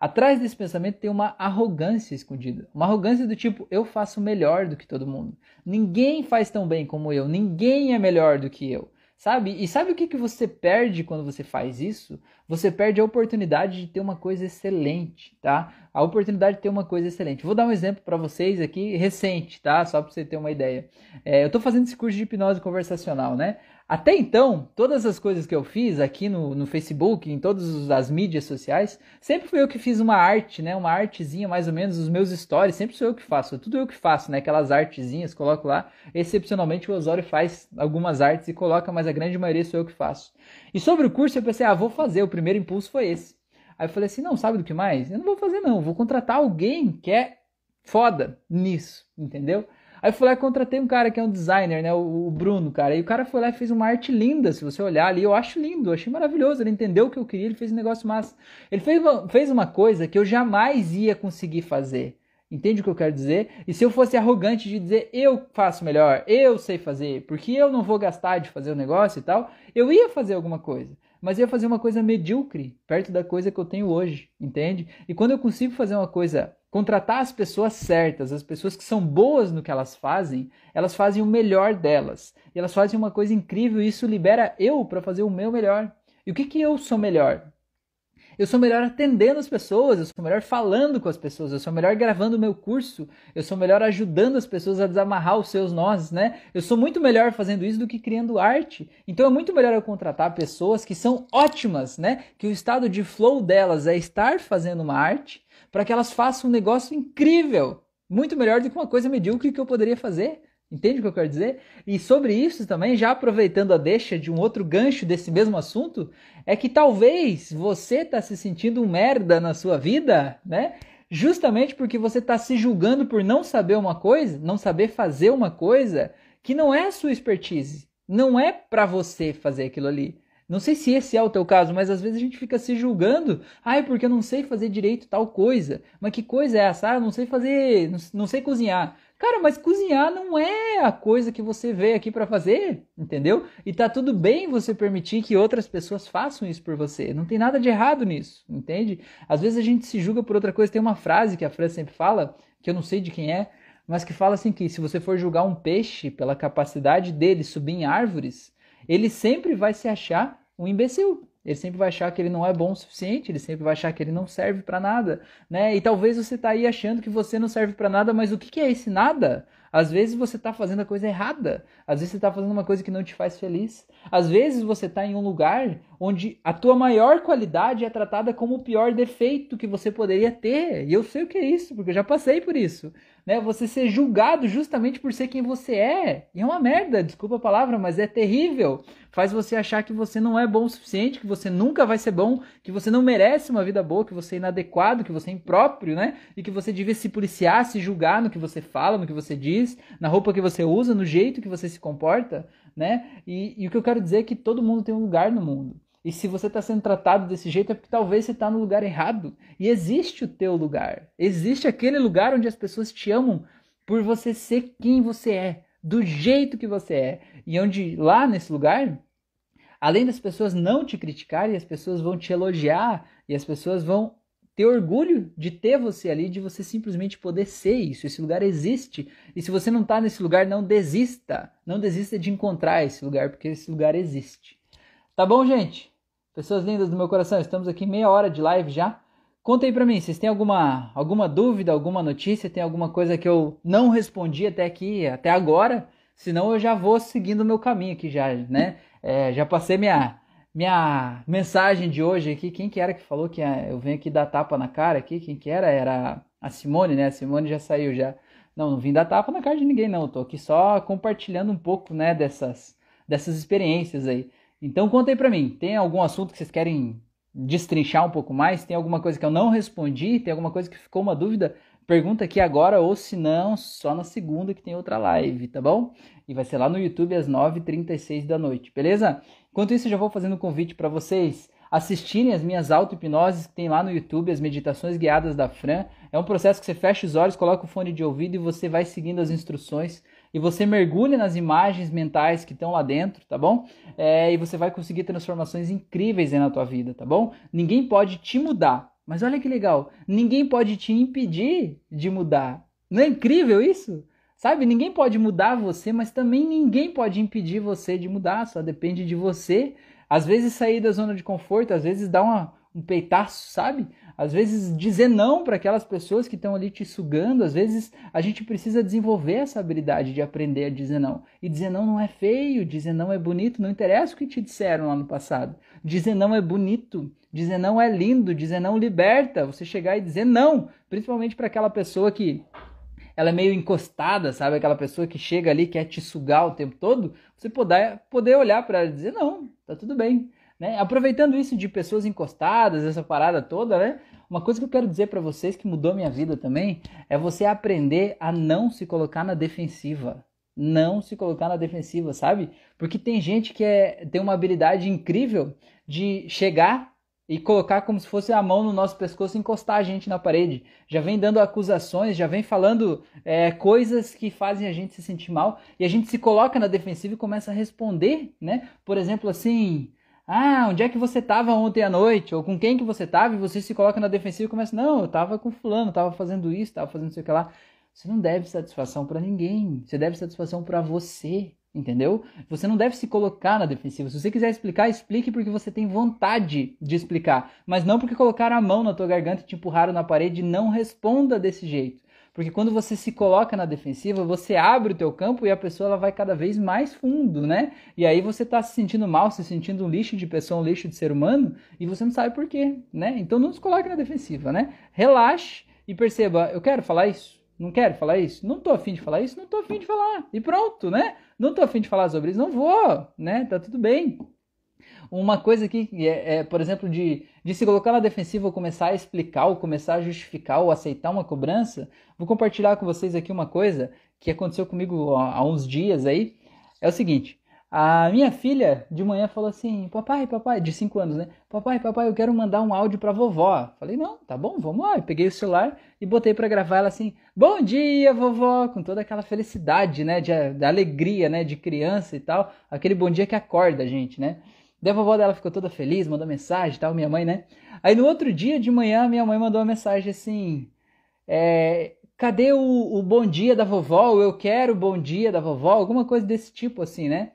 Atrás desse pensamento tem uma arrogância escondida. Uma arrogância do tipo, eu faço melhor do que todo mundo. Ninguém faz tão bem como eu, ninguém é melhor do que eu. Sabe? E sabe o que, que você perde quando você faz isso? Você perde a oportunidade de ter uma coisa excelente, tá? A oportunidade de ter uma coisa excelente. Vou dar um exemplo para vocês aqui, recente, tá? Só para você ter uma ideia. É, eu estou fazendo esse curso de hipnose conversacional, né? Até então, todas as coisas que eu fiz aqui no, no Facebook, em todas as mídias sociais, sempre fui eu que fiz uma arte, né? Uma artezinha, mais ou menos, os meus stories, sempre sou eu que faço. Tudo eu que faço, né? Aquelas artezinhas, coloco lá. Excepcionalmente o Osório faz algumas artes e coloca, mas a grande maioria sou eu que faço. E sobre o curso eu pensei, ah, vou fazer. O primeiro impulso foi esse. Aí eu falei assim, não, sabe do que mais? Eu não vou fazer não, vou contratar alguém que é foda nisso, entendeu? Aí eu fui lá e contratei um cara que é um designer, né? O, Bruno, cara. E o cara foi lá e fez uma arte linda. Se você olhar ali, eu acho lindo, eu achei maravilhoso. Ele entendeu o que eu queria, ele fez um negócio massa. Ele fez uma, fez uma coisa que eu jamais ia conseguir fazer. Entende o que eu quero dizer? E se eu fosse arrogante de dizer eu faço melhor, eu sei fazer, porque eu não vou gastar de fazer o negócio e tal, eu ia fazer alguma coisa mas ia fazer uma coisa medíocre perto da coisa que eu tenho hoje, entende? E quando eu consigo fazer uma coisa, contratar as pessoas certas, as pessoas que são boas no que elas fazem, elas fazem o melhor delas. E elas fazem uma coisa incrível e isso libera eu para fazer o meu melhor. E o que que eu sou melhor? Eu sou melhor atendendo as pessoas, eu sou melhor falando com as pessoas, eu sou melhor gravando o meu curso, eu sou melhor ajudando as pessoas a desamarrar os seus nós, né? Eu sou muito melhor fazendo isso do que criando arte. Então é muito melhor eu contratar pessoas que são ótimas, né? Que o estado de flow delas é estar fazendo uma arte para que elas façam um negócio incrível, muito melhor do que uma coisa medíocre que eu poderia fazer. Entende o que eu quero dizer? E sobre isso também, já aproveitando a deixa de um outro gancho desse mesmo assunto, é que talvez você está se sentindo um merda na sua vida, né? Justamente porque você está se julgando por não saber uma coisa, não saber fazer uma coisa que não é a sua expertise, não é para você fazer aquilo ali. Não sei se esse é o teu caso, mas às vezes a gente fica se julgando. Ai, porque eu não sei fazer direito tal coisa. Mas que coisa é essa? Ah, eu não sei fazer, não, não sei cozinhar. Cara, mas cozinhar não é a coisa que você veio aqui para fazer, entendeu? E tá tudo bem você permitir que outras pessoas façam isso por você. Não tem nada de errado nisso, entende? Às vezes a gente se julga por outra coisa. Tem uma frase que a Fran sempre fala, que eu não sei de quem é, mas que fala assim que se você for julgar um peixe pela capacidade dele subir em árvores, ele sempre vai se achar um imbecil. Ele sempre vai achar que ele não é bom o suficiente, ele sempre vai achar que ele não serve para nada, né? E talvez você tá aí achando que você não serve para nada, mas o que, que é esse nada? Às vezes você está fazendo a coisa errada. Às vezes você está fazendo uma coisa que não te faz feliz. Às vezes você está em um lugar onde a tua maior qualidade é tratada como o pior defeito que você poderia ter. E eu sei o que é isso, porque eu já passei por isso né? Você ser julgado justamente por ser quem você é. E é uma merda, desculpa a palavra, mas é terrível. Faz você achar que você não é bom o suficiente, que você nunca vai ser bom, que você não merece uma vida boa, que você é inadequado, que você é impróprio, né? E que você devia se policiar, se julgar no que você fala, no que você diz, na roupa que você usa, no jeito que você se comporta, né? E, e o que eu quero dizer é que todo mundo tem um lugar no mundo. E se você está sendo tratado desse jeito é porque talvez você está no lugar errado. E existe o teu lugar. Existe aquele lugar onde as pessoas te amam por você ser quem você é, do jeito que você é. E onde lá nesse lugar, além das pessoas não te criticarem, as pessoas vão te elogiar e as pessoas vão ter orgulho de ter você ali, de você simplesmente poder ser isso. Esse lugar existe. E se você não está nesse lugar, não desista. Não desista de encontrar esse lugar, porque esse lugar existe. Tá bom, gente? Pessoas lindas do meu coração, estamos aqui meia hora de live já. Conta aí pra mim, vocês têm alguma, alguma dúvida, alguma notícia, tem alguma coisa que eu não respondi até aqui, até agora? Senão eu já vou seguindo o meu caminho aqui já, né? É, já passei minha, minha mensagem de hoje aqui. Quem que era que falou que eu venho aqui dar tapa na cara aqui? Quem que era? Era a Simone, né? A Simone já saiu já. Não, não vim dar tapa na cara de ninguém não. Eu tô aqui só compartilhando um pouco, né, dessas, dessas experiências aí. Então conta aí pra mim, tem algum assunto que vocês querem destrinchar um pouco mais? Tem alguma coisa que eu não respondi? Tem alguma coisa que ficou uma dúvida? Pergunta aqui agora, ou se não, só na segunda que tem outra live, tá bom? E vai ser lá no YouTube às 9h36 da noite, beleza? Enquanto isso, eu já vou fazendo um convite para vocês assistirem as minhas auto-hipnoses que tem lá no YouTube, as meditações guiadas da Fran. É um processo que você fecha os olhos, coloca o fone de ouvido e você vai seguindo as instruções e você mergulha nas imagens mentais que estão lá dentro, tá bom? É, e você vai conseguir transformações incríveis aí na tua vida, tá bom? Ninguém pode te mudar, mas olha que legal, ninguém pode te impedir de mudar. Não é incrível isso? Sabe, ninguém pode mudar você, mas também ninguém pode impedir você de mudar, só depende de você. Às vezes sair da zona de conforto, às vezes dá uma, um peitaço, sabe? Às vezes dizer não para aquelas pessoas que estão ali te sugando, às vezes a gente precisa desenvolver essa habilidade de aprender a dizer não. E dizer não não é feio, dizer não é bonito, não interessa o que te disseram lá no passado. Dizer não é bonito, dizer não é lindo, dizer não liberta. Você chegar e dizer não, principalmente para aquela pessoa que ela é meio encostada, sabe? Aquela pessoa que chega ali quer te sugar o tempo todo, você poder, poder olhar para ela e dizer não, tá tudo bem. Né? Aproveitando isso de pessoas encostadas, essa parada toda, né? Uma coisa que eu quero dizer para vocês que mudou minha vida também é você aprender a não se colocar na defensiva. Não se colocar na defensiva, sabe? Porque tem gente que é, tem uma habilidade incrível de chegar e colocar como se fosse a mão no nosso pescoço e encostar a gente na parede. Já vem dando acusações, já vem falando é, coisas que fazem a gente se sentir mal e a gente se coloca na defensiva e começa a responder, né? Por exemplo, assim, ah, onde é que você estava ontem à noite? Ou com quem que você estava? E você se coloca na defensiva e começa, não, eu estava com fulano, estava fazendo isso, estava fazendo isso que lá. Você não deve satisfação para ninguém. Você deve satisfação para você, entendeu? Você não deve se colocar na defensiva. Se você quiser explicar, explique porque você tem vontade de explicar, mas não porque colocaram a mão na tua garganta e te empurraram na parede. Não responda desse jeito. Porque quando você se coloca na defensiva, você abre o teu campo e a pessoa ela vai cada vez mais fundo, né? E aí você está se sentindo mal, se sentindo um lixo de pessoa, um lixo de ser humano, e você não sabe por quê, né? Então não se coloque na defensiva, né? Relaxe e perceba, eu quero falar isso? Não quero falar isso? Não tô afim de falar isso? Não tô afim de falar. E pronto, né? Não tô afim de falar sobre isso? Não vou, né? Tá tudo bem. Uma coisa aqui, é, é, por exemplo, de, de se colocar na defensiva ou começar a explicar, ou começar a justificar ou aceitar uma cobrança, vou compartilhar com vocês aqui uma coisa que aconteceu comigo há, há uns dias aí. É o seguinte, a minha filha de manhã falou assim: Papai, papai, de 5 anos, né? Papai, papai, eu quero mandar um áudio pra vovó. Falei: Não, tá bom, vamos lá. Eu peguei o celular e botei para gravar ela assim: Bom dia, vovó, com toda aquela felicidade, né? De, de alegria, né? De criança e tal. Aquele bom dia que acorda a gente, né? Daí a vovó dela ficou toda feliz, mandou mensagem e tal, minha mãe, né? Aí no outro dia de manhã, minha mãe mandou uma mensagem assim: é, Cadê o, o bom dia da vovó? Eu quero o bom dia da vovó, alguma coisa desse tipo, assim, né?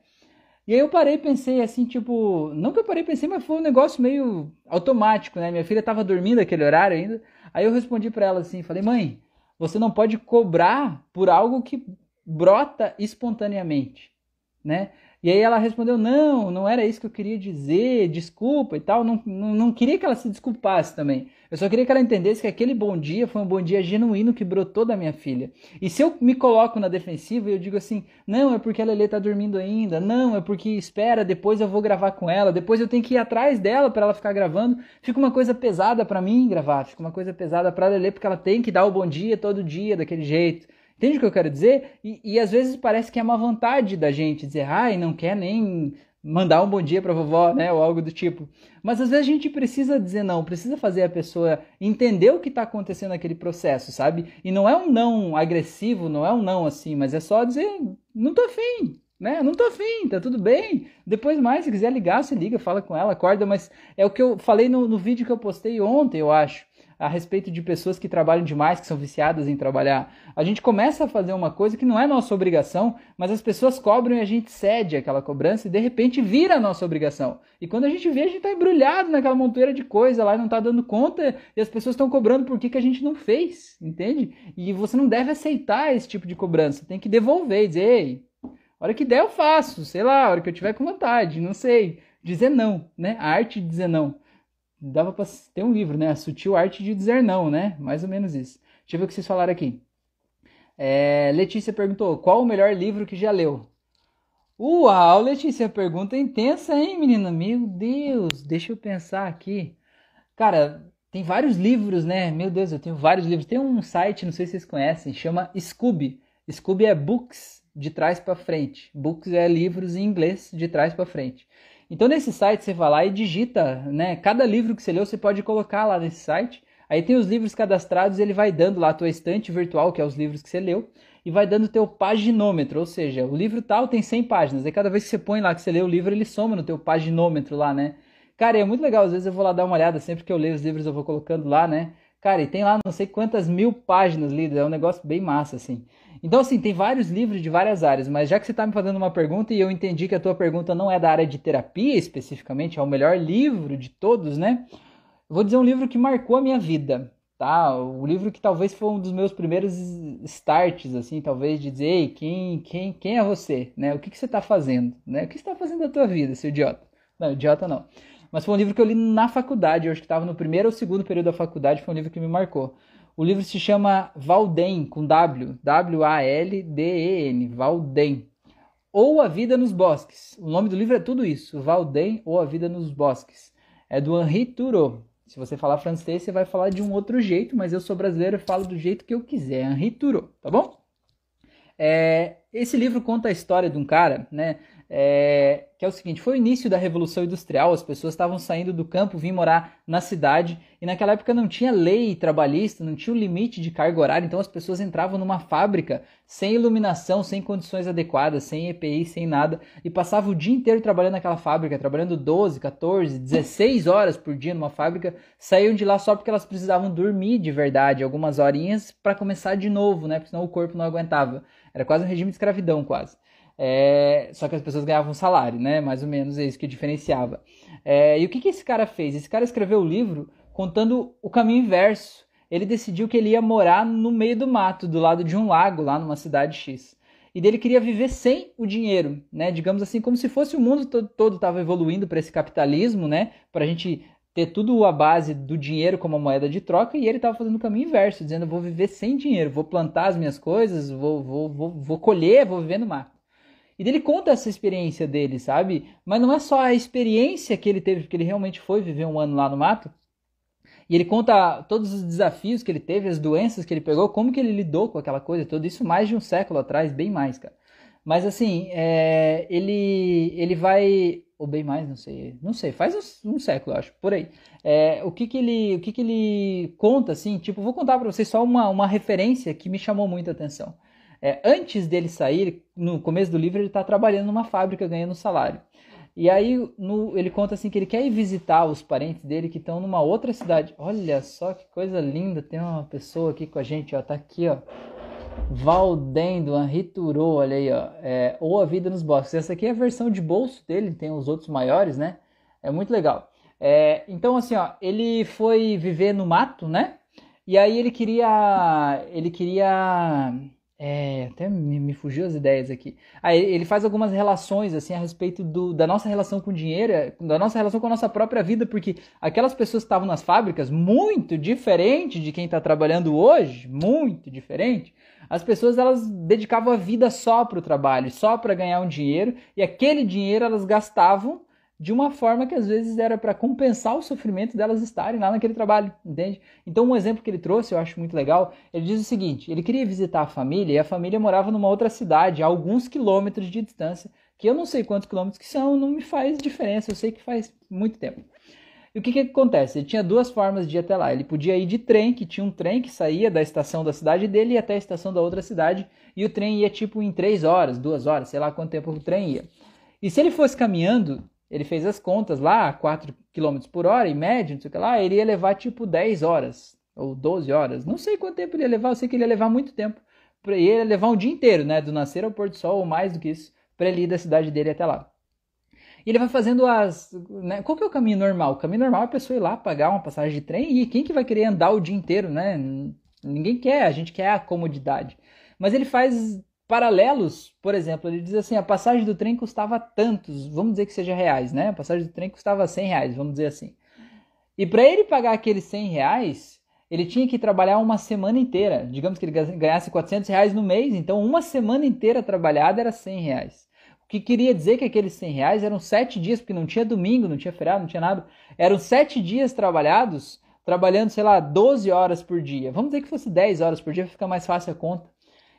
E aí eu parei e pensei assim, tipo, não que eu parei pensei, mas foi um negócio meio automático, né? Minha filha estava dormindo aquele horário ainda. Aí eu respondi para ela assim, falei: "Mãe, você não pode cobrar por algo que brota espontaneamente, né? E aí ela respondeu: Não, não era isso que eu queria dizer, desculpa e tal. Não, não, não, queria que ela se desculpasse também. Eu só queria que ela entendesse que aquele bom dia foi um bom dia genuíno que brotou da minha filha. E se eu me coloco na defensiva e eu digo assim: Não, é porque a Lele tá dormindo ainda. Não, é porque espera, depois eu vou gravar com ela. Depois eu tenho que ir atrás dela para ela ficar gravando. Fica uma coisa pesada para mim gravar. Fica uma coisa pesada para Lele porque ela tem que dar o bom dia todo dia daquele jeito. Entende o que eu quero dizer? E, e às vezes parece que é uma vontade da gente dizer, ai, não quer nem mandar um bom dia para vovó, né, ou algo do tipo. Mas às vezes a gente precisa dizer não, precisa fazer a pessoa entender o que está acontecendo naquele processo, sabe? E não é um não agressivo, não é um não assim, mas é só dizer, não tô afim, né? Não tô afim, tá tudo bem. Depois mais, se quiser ligar, você liga, fala com ela, acorda, mas é o que eu falei no, no vídeo que eu postei ontem, eu acho a respeito de pessoas que trabalham demais, que são viciadas em trabalhar. A gente começa a fazer uma coisa que não é nossa obrigação, mas as pessoas cobram e a gente cede aquela cobrança e de repente vira a nossa obrigação. E quando a gente vê, a gente está embrulhado naquela montoeira de coisa lá e não está dando conta e as pessoas estão cobrando por que, que a gente não fez, entende? E você não deve aceitar esse tipo de cobrança, tem que devolver e dizer, ei, hora que der eu faço, sei lá, hora que eu tiver com vontade, não sei. Dizer não, né? A arte de dizer não dava para ter um livro, né? A sutil arte de dizer não, né? Mais ou menos isso. Deixa eu ver o que vocês falaram aqui. É, Letícia perguntou: qual o melhor livro que já leu? Uau, Letícia, pergunta intensa, hein, menina? Meu Deus, deixa eu pensar aqui. Cara, tem vários livros, né? Meu Deus, eu tenho vários livros. Tem um site, não sei se vocês conhecem, chama Scooby. Scooby é books de trás para frente. Books é livros em inglês de trás para frente. Então nesse site você vai lá e digita, né? Cada livro que você leu você pode colocar lá nesse site. Aí tem os livros cadastrados, ele vai dando lá a tua estante virtual, que é os livros que você leu, e vai dando o teu paginômetro, ou seja, o livro tal tem 100 páginas. Aí cada vez que você põe lá que você lê o livro, ele soma no teu paginômetro lá, né? Cara, é muito legal, às vezes eu vou lá dar uma olhada, sempre que eu leio os livros eu vou colocando lá, né? Cara, e tem lá não sei quantas mil páginas lidas, é um negócio bem massa, assim. Então, assim, tem vários livros de várias áreas, mas já que você está me fazendo uma pergunta e eu entendi que a tua pergunta não é da área de terapia especificamente, é o melhor livro de todos, né? vou dizer um livro que marcou a minha vida, tá? O livro que talvez foi um dos meus primeiros starts, assim, talvez de dizer, Ei, quem, quem, quem é você, né? O que, que você está fazendo, né? O que você está fazendo da tua vida, seu idiota? Não, idiota não. Mas foi um livro que eu li na faculdade, eu acho que estava no primeiro ou segundo período da faculdade, foi um livro que me marcou. O livro se chama Valden, com W, W-A-L-D-E-N, Valden. Ou A Vida nos Bosques. O nome do livro é tudo isso, Valden ou A Vida nos Bosques. É do Henri Thoreau. Se você falar francês, você vai falar de um outro jeito, mas eu sou brasileiro e falo do jeito que eu quiser, Henri Thoreau, tá bom? É, esse livro conta a história de um cara, né? É, que é o seguinte: foi o início da Revolução Industrial, as pessoas estavam saindo do campo, vim morar na cidade, e naquela época não tinha lei trabalhista, não tinha o limite de carga horária, então as pessoas entravam numa fábrica sem iluminação, sem condições adequadas, sem EPI, sem nada, e passavam o dia inteiro trabalhando naquela fábrica, trabalhando 12, 14, 16 horas por dia numa fábrica, saíam de lá só porque elas precisavam dormir de verdade, algumas horinhas, para começar de novo, né? Porque senão o corpo não aguentava. Era quase um regime de escravidão, quase. É, só que as pessoas ganhavam salário, né? Mais ou menos é isso que diferenciava. É, e o que, que esse cara fez? Esse cara escreveu o livro contando o caminho inverso. Ele decidiu que ele ia morar no meio do mato, do lado de um lago, lá numa cidade X. E dele queria viver sem o dinheiro, né? Digamos assim, como se fosse o mundo todo estava evoluindo para esse capitalismo, né? Para a gente ter tudo a base do dinheiro como moeda de troca, e ele estava fazendo o caminho inverso, dizendo: vou viver sem dinheiro, vou plantar as minhas coisas, vou, vou, vou, vou colher, vou viver no mato. E ele conta essa experiência dele, sabe? Mas não é só a experiência que ele teve, porque ele realmente foi viver um ano lá no mato. E ele conta todos os desafios que ele teve, as doenças que ele pegou, como que ele lidou com aquela coisa, tudo isso mais de um século atrás, bem mais, cara. Mas assim, é, ele ele vai ou bem mais, não sei, não sei, faz um, um século, acho, por aí. É, o que que ele o que que ele conta assim, tipo, vou contar para vocês só uma, uma referência que me chamou muita atenção. É, antes dele sair, no começo do livro, ele está trabalhando numa fábrica ganhando salário. E aí no, ele conta assim que ele quer ir visitar os parentes dele que estão numa outra cidade. Olha só que coisa linda, tem uma pessoa aqui com a gente, ó, tá aqui, ó. Valdendo, Thoreau, olha aí, ó. É, ou A Vida nos Bosques. Essa aqui é a versão de bolso dele, tem os outros maiores, né? É muito legal. É, então, assim, ó, ele foi viver no mato, né? E aí ele queria. Ele queria é, até me, me, fugiu as ideias aqui. Aí ele faz algumas relações assim a respeito do, da nossa relação com o dinheiro, da nossa relação com a nossa própria vida, porque aquelas pessoas que estavam nas fábricas, muito diferente de quem está trabalhando hoje, muito diferente. As pessoas elas dedicavam a vida só para o trabalho, só para ganhar um dinheiro, e aquele dinheiro elas gastavam de uma forma que às vezes era para compensar o sofrimento delas estarem lá naquele trabalho, entende? Então, um exemplo que ele trouxe, eu acho muito legal, ele diz o seguinte: ele queria visitar a família e a família morava numa outra cidade, a alguns quilômetros de distância, que eu não sei quantos quilômetros que são, não me faz diferença, eu sei que faz muito tempo. E o que, que acontece? Ele tinha duas formas de ir até lá. Ele podia ir de trem, que tinha um trem que saía da estação da cidade dele e até a estação da outra cidade, e o trem ia tipo em três horas, duas horas, sei lá quanto tempo o trem ia. E se ele fosse caminhando, ele fez as contas lá, 4 km por hora, em média, não sei o que lá, ele ia levar tipo 10 horas, ou 12 horas, não sei quanto tempo ele ia levar, eu sei que ele ia levar muito tempo. Ele ia levar um dia inteiro, né, do nascer ao pôr do sol, ou mais do que isso, para ele ir da cidade dele até lá. E ele vai fazendo as. Né, qual que é o caminho normal? O caminho normal é a pessoa ir lá pagar uma passagem de trem e quem que vai querer andar o dia inteiro, né? Ninguém quer, a gente quer a comodidade. Mas ele faz paralelos, por exemplo, ele diz assim, a passagem do trem custava tantos, vamos dizer que seja reais, né? A passagem do trem custava 100 reais, vamos dizer assim. E para ele pagar aqueles 100 reais, ele tinha que trabalhar uma semana inteira. Digamos que ele ganhasse 400 reais no mês, então uma semana inteira trabalhada era 100 reais. O que queria dizer que aqueles 100 reais eram sete dias, porque não tinha domingo, não tinha feriado, não tinha nada. Eram sete dias trabalhados, trabalhando, sei lá, 12 horas por dia. Vamos dizer que fosse 10 horas por dia, fica mais fácil a conta.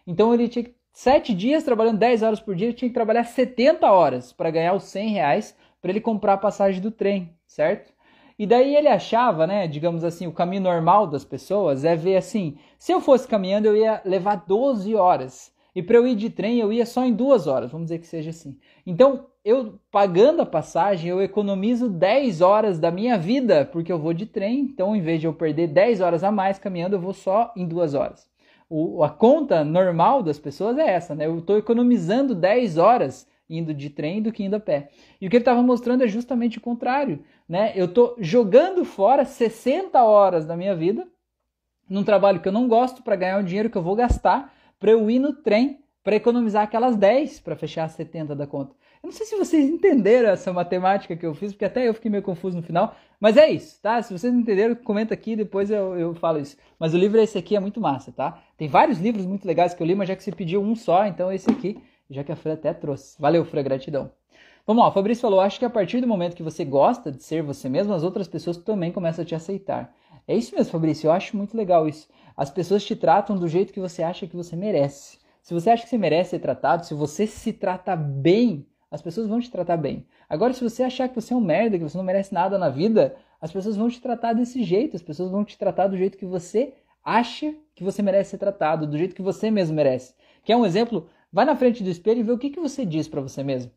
Então ele tinha que Sete dias trabalhando 10 horas por dia, ele tinha que trabalhar 70 horas para ganhar os 100 reais para ele comprar a passagem do trem, certo? E daí ele achava, né, digamos assim, o caminho normal das pessoas é ver assim, se eu fosse caminhando eu ia levar 12 horas, e para eu ir de trem eu ia só em duas horas, vamos dizer que seja assim. Então, eu pagando a passagem, eu economizo 10 horas da minha vida, porque eu vou de trem, então em vez de eu perder 10 horas a mais caminhando, eu vou só em duas horas o, a conta normal das pessoas é essa, né? Eu estou economizando 10 horas indo de trem do que indo a pé. E o que ele estava mostrando é justamente o contrário, né? Eu estou jogando fora 60 horas da minha vida num trabalho que eu não gosto para ganhar o dinheiro que eu vou gastar para eu ir no trem para economizar aquelas 10 para fechar as 70 da conta. Eu não sei se vocês entenderam essa matemática que eu fiz, porque até eu fiquei meio confuso no final, mas é isso, tá? Se vocês entenderam, comenta aqui, depois eu, eu falo isso. Mas o livro esse aqui é muito massa, tá? Tem vários livros muito legais que eu li, mas já que você pediu um só, então esse aqui, já que a Fran até trouxe. Valeu, Fran, gratidão. Vamos lá, o Fabrício falou: acho que a partir do momento que você gosta de ser você mesmo, as outras pessoas também começam a te aceitar. É isso mesmo, Fabrício, eu acho muito legal isso. As pessoas te tratam do jeito que você acha que você merece. Se você acha que você merece ser tratado, se você se trata bem, as pessoas vão te tratar bem. Agora, se você achar que você é um merda, que você não merece nada na vida, as pessoas vão te tratar desse jeito. As pessoas vão te tratar do jeito que você acha que você merece ser tratado, do jeito que você mesmo merece. Quer um exemplo? Vai na frente do espelho e vê o que, que você diz para você mesmo.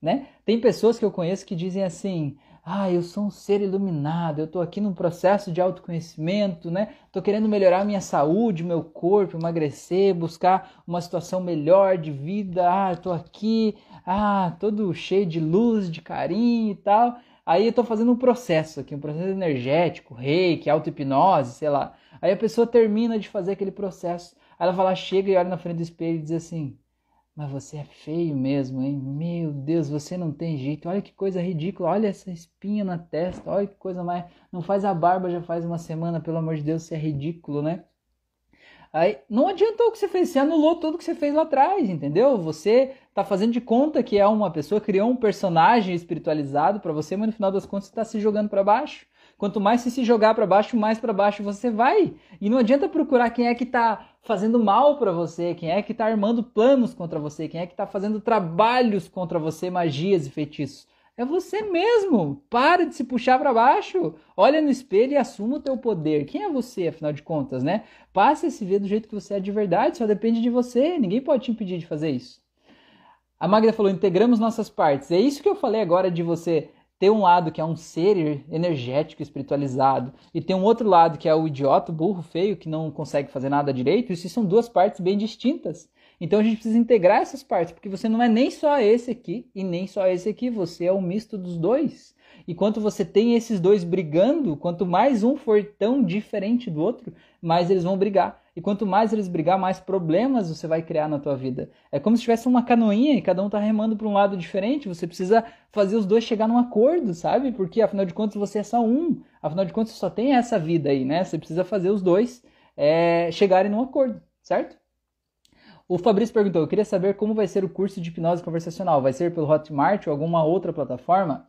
Né? Tem pessoas que eu conheço que dizem assim: ah, eu sou um ser iluminado, eu estou aqui num processo de autoconhecimento, né? Estou querendo melhorar minha saúde, meu corpo, emagrecer, buscar uma situação melhor de vida. Ah, estou aqui, ah, todo cheio de luz, de carinho e tal. Aí eu estou fazendo um processo aqui, um processo energético, reiki, auto-hipnose, sei lá. Aí a pessoa termina de fazer aquele processo. Aí ela vai lá, chega e olha na frente do espelho e diz assim: mas você é feio mesmo, hein? Meu Deus, você não tem jeito. Olha que coisa ridícula. Olha essa espinha na testa. Olha que coisa mais. Não faz a barba já faz uma semana, pelo amor de Deus, você é ridículo, né? Aí não adiantou o que você fez, você anulou tudo que você fez lá atrás, entendeu? Você tá fazendo de conta que é uma pessoa, criou um personagem espiritualizado para você, mas no final das contas você tá se jogando para baixo. Quanto mais você se jogar para baixo, mais para baixo você vai. E não adianta procurar quem é que está fazendo mal para você, quem é que está armando planos contra você, quem é que está fazendo trabalhos contra você, magias e feitiços. É você mesmo. Para de se puxar para baixo. Olha no espelho e assuma o teu poder. Quem é você, afinal de contas, né? Passe a se ver do jeito que você é de verdade. Só depende de você. Ninguém pode te impedir de fazer isso. A Magda falou: integramos nossas partes. É isso que eu falei agora de você ter um lado que é um ser energético, espiritualizado, e tem um outro lado que é o idiota, burro, feio, que não consegue fazer nada direito, isso são duas partes bem distintas. Então a gente precisa integrar essas partes, porque você não é nem só esse aqui e nem só esse aqui, você é um misto dos dois. E quanto você tem esses dois brigando, quanto mais um for tão diferente do outro, mais eles vão brigar. E quanto mais eles brigar, mais problemas você vai criar na tua vida. É como se tivesse uma canoinha e cada um tá remando para um lado diferente. Você precisa fazer os dois chegar num acordo, sabe? Porque afinal de contas você é só um. Afinal de contas você só tem essa vida aí, né? Você precisa fazer os dois é, chegarem num acordo, certo? O Fabrício perguntou: Eu queria saber como vai ser o curso de hipnose conversacional. Vai ser pelo Hotmart ou alguma outra plataforma?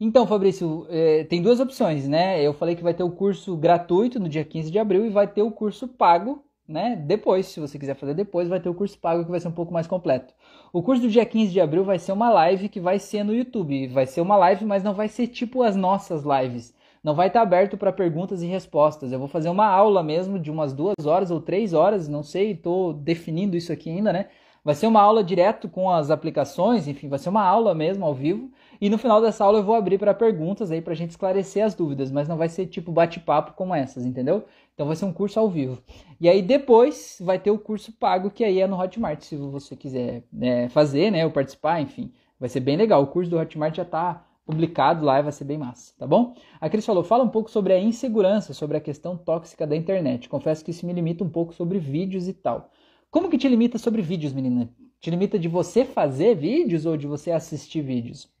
Então, Fabrício, é, tem duas opções, né? Eu falei que vai ter o curso gratuito no dia 15 de abril e vai ter o curso pago, né? Depois, se você quiser fazer depois, vai ter o curso pago que vai ser um pouco mais completo. O curso do dia 15 de abril vai ser uma live que vai ser no YouTube. Vai ser uma live, mas não vai ser tipo as nossas lives. Não vai estar aberto para perguntas e respostas. Eu vou fazer uma aula mesmo de umas duas horas ou três horas, não sei, estou definindo isso aqui ainda, né? Vai ser uma aula direto com as aplicações, enfim, vai ser uma aula mesmo ao vivo. E no final dessa aula eu vou abrir para perguntas aí para gente esclarecer as dúvidas, mas não vai ser tipo bate-papo como essas, entendeu? Então vai ser um curso ao vivo. E aí depois vai ter o curso pago, que aí é no Hotmart, se você quiser né, fazer, né, ou participar, enfim. Vai ser bem legal. O curso do Hotmart já está publicado lá e vai ser bem massa, tá bom? A Cris falou, fala um pouco sobre a insegurança, sobre a questão tóxica da internet. Confesso que isso me limita um pouco sobre vídeos e tal. Como que te limita sobre vídeos, menina? Te limita de você fazer vídeos ou de você assistir vídeos?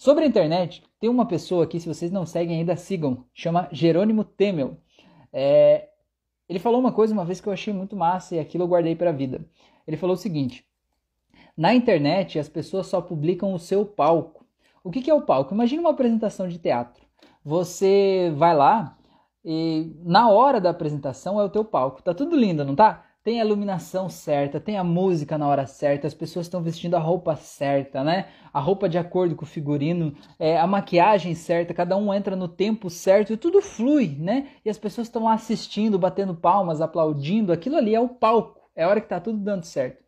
Sobre a internet, tem uma pessoa aqui, se vocês não seguem ainda, sigam. Chama Jerônimo Temel. É, ele falou uma coisa uma vez que eu achei muito massa e aquilo eu guardei para a vida. Ele falou o seguinte: na internet as pessoas só publicam o seu palco. O que, que é o palco? Imagina uma apresentação de teatro. Você vai lá e na hora da apresentação é o teu palco. Tá tudo lindo, não tá? Tem a iluminação certa, tem a música na hora certa, as pessoas estão vestindo a roupa certa, né? A roupa de acordo com o figurino, é, a maquiagem certa, cada um entra no tempo certo e tudo flui, né? E as pessoas estão lá assistindo, batendo palmas, aplaudindo, aquilo ali é o palco, é a hora que tá tudo dando certo.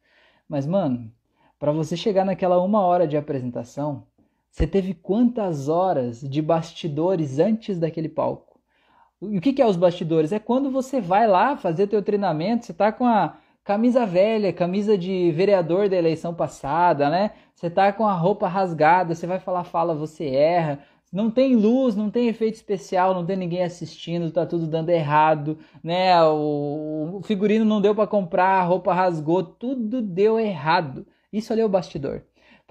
Mas, mano, para você chegar naquela uma hora de apresentação, você teve quantas horas de bastidores antes daquele palco? E o que, que é os bastidores? É quando você vai lá fazer teu treinamento, você está com a, camisa velha, camisa de vereador da eleição passada, né? Você tá com a roupa rasgada, você vai falar fala, você erra. Não tem luz, não tem efeito especial, não tem ninguém assistindo, tá tudo dando errado, né? O, o figurino não deu para comprar, a roupa rasgou, tudo deu errado. Isso ali é o bastidor.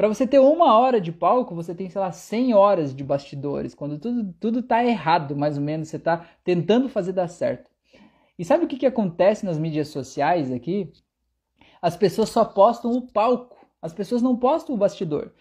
Para você ter uma hora de palco, você tem, sei lá, 100 horas de bastidores. Quando tudo, tudo tá errado, mais ou menos, você tá tentando fazer dar certo. E sabe o que, que acontece nas mídias sociais aqui? As pessoas só postam o palco, as pessoas não postam o bastidor.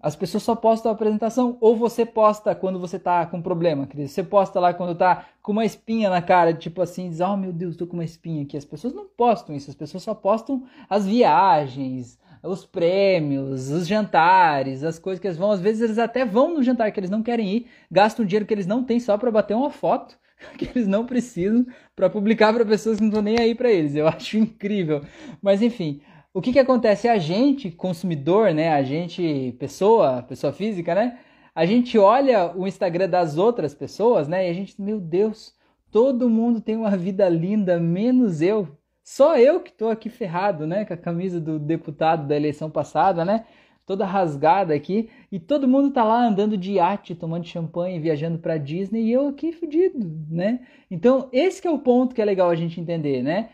As pessoas só postam a apresentação, ou você posta quando você tá com problema, Cris. Você posta lá quando tá com uma espinha na cara, tipo assim, diz, oh meu Deus, tô com uma espinha aqui. As pessoas não postam isso, as pessoas só postam as viagens, os prêmios, os jantares, as coisas que eles vão. Às vezes eles até vão no jantar que eles não querem ir, gastam dinheiro que eles não têm só para bater uma foto que eles não precisam para publicar para pessoas que não estão nem aí para eles. Eu acho incrível. Mas enfim, o que, que acontece? A gente, consumidor, né? A gente, pessoa, pessoa física, né? A gente olha o Instagram das outras pessoas, né? E a gente, meu Deus, todo mundo tem uma vida linda, menos eu. Só eu que estou aqui ferrado, né? Com a camisa do deputado da eleição passada, né? Toda rasgada aqui. E todo mundo tá lá andando de iate, tomando champanhe, viajando para Disney e eu aqui fudido, né? Então, esse é o ponto que é legal a gente entender, né?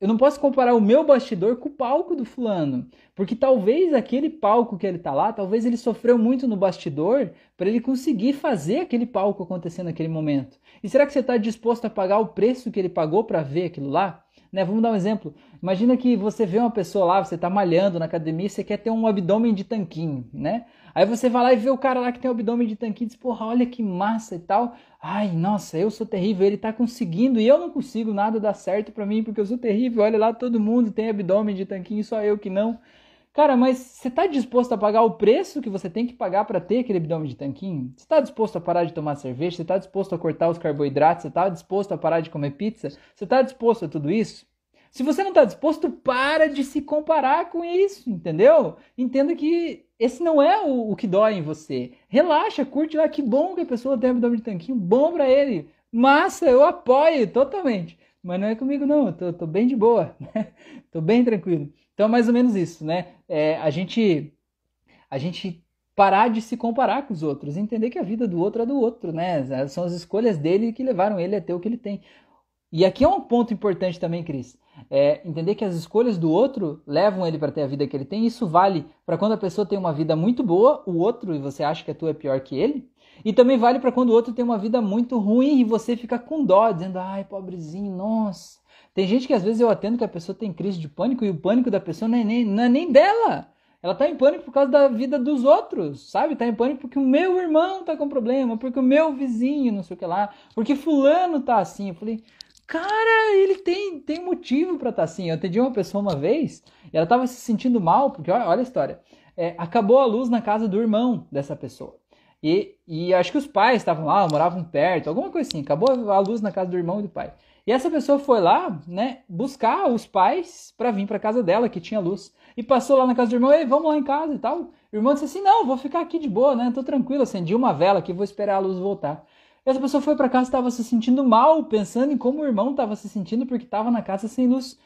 Eu não posso comparar o meu bastidor com o palco do fulano, porque talvez aquele palco que ele tá lá, talvez ele sofreu muito no bastidor para ele conseguir fazer aquele palco acontecer naquele momento. E será que você está disposto a pagar o preço que ele pagou para ver aquilo lá? Né? Vamos dar um exemplo. Imagina que você vê uma pessoa lá, você está malhando na academia, você quer ter um abdômen de tanquinho, né? Aí você vai lá e vê o cara lá que tem um abdômen de tanquinho e diz, porra, olha que massa e tal. Ai, nossa, eu sou terrível, ele tá conseguindo e eu não consigo nada dar certo para mim porque eu sou terrível. Olha lá, todo mundo tem abdômen de tanquinho, só eu que não. Cara, mas você está disposto a pagar o preço que você tem que pagar para ter aquele abdômen de tanquinho? Você está disposto a parar de tomar cerveja? Você está disposto a cortar os carboidratos? Você está disposto a parar de comer pizza? Você está disposto a tudo isso? Se você não está disposto, para de se comparar com isso, entendeu? Entenda que esse não é o, o que dói em você. Relaxa, curte lá, que bom que a pessoa tem abdômen de tanquinho, bom para ele. Massa, eu apoio totalmente. Mas não é comigo não, eu tô, tô bem de boa, né? Tô bem tranquilo. Então, é mais ou menos isso, né? É, a gente a gente parar de se comparar com os outros, entender que a vida do outro é do outro, né? São as escolhas dele que levaram ele a ter o que ele tem. E aqui é um ponto importante também, Cris. É entender que as escolhas do outro levam ele para ter a vida que ele tem. Isso vale para quando a pessoa tem uma vida muito boa, o outro e você acha que a tua é pior que ele. E também vale para quando o outro tem uma vida muito ruim e você fica com dó, dizendo: ai, pobrezinho, nossa, tem gente que às vezes eu atendo que a pessoa tem crise de pânico e o pânico da pessoa não é nem, não é nem dela. Ela tá em pânico por causa da vida dos outros, sabe? Tá em pânico porque o meu irmão tá com problema, porque o meu vizinho, não sei o que lá, porque fulano tá assim. Eu falei, cara, ele tem, tem motivo para estar tá assim. Eu atendi uma pessoa uma vez e ela tava se sentindo mal, porque olha, olha a história. É, acabou a luz na casa do irmão dessa pessoa. E, e acho que os pais estavam lá, moravam perto, alguma coisa assim. Acabou a luz na casa do irmão e do pai. E essa pessoa foi lá, né, buscar os pais para vir para casa dela, que tinha luz. E passou lá na casa do irmão, ei, vamos lá em casa e tal. O irmão disse assim: "Não, vou ficar aqui de boa, né? Tô tranquilo, acendi uma vela aqui, vou esperar a luz voltar". E essa pessoa foi para casa, estava se sentindo mal, pensando em como o irmão estava se sentindo porque estava na casa sem luz.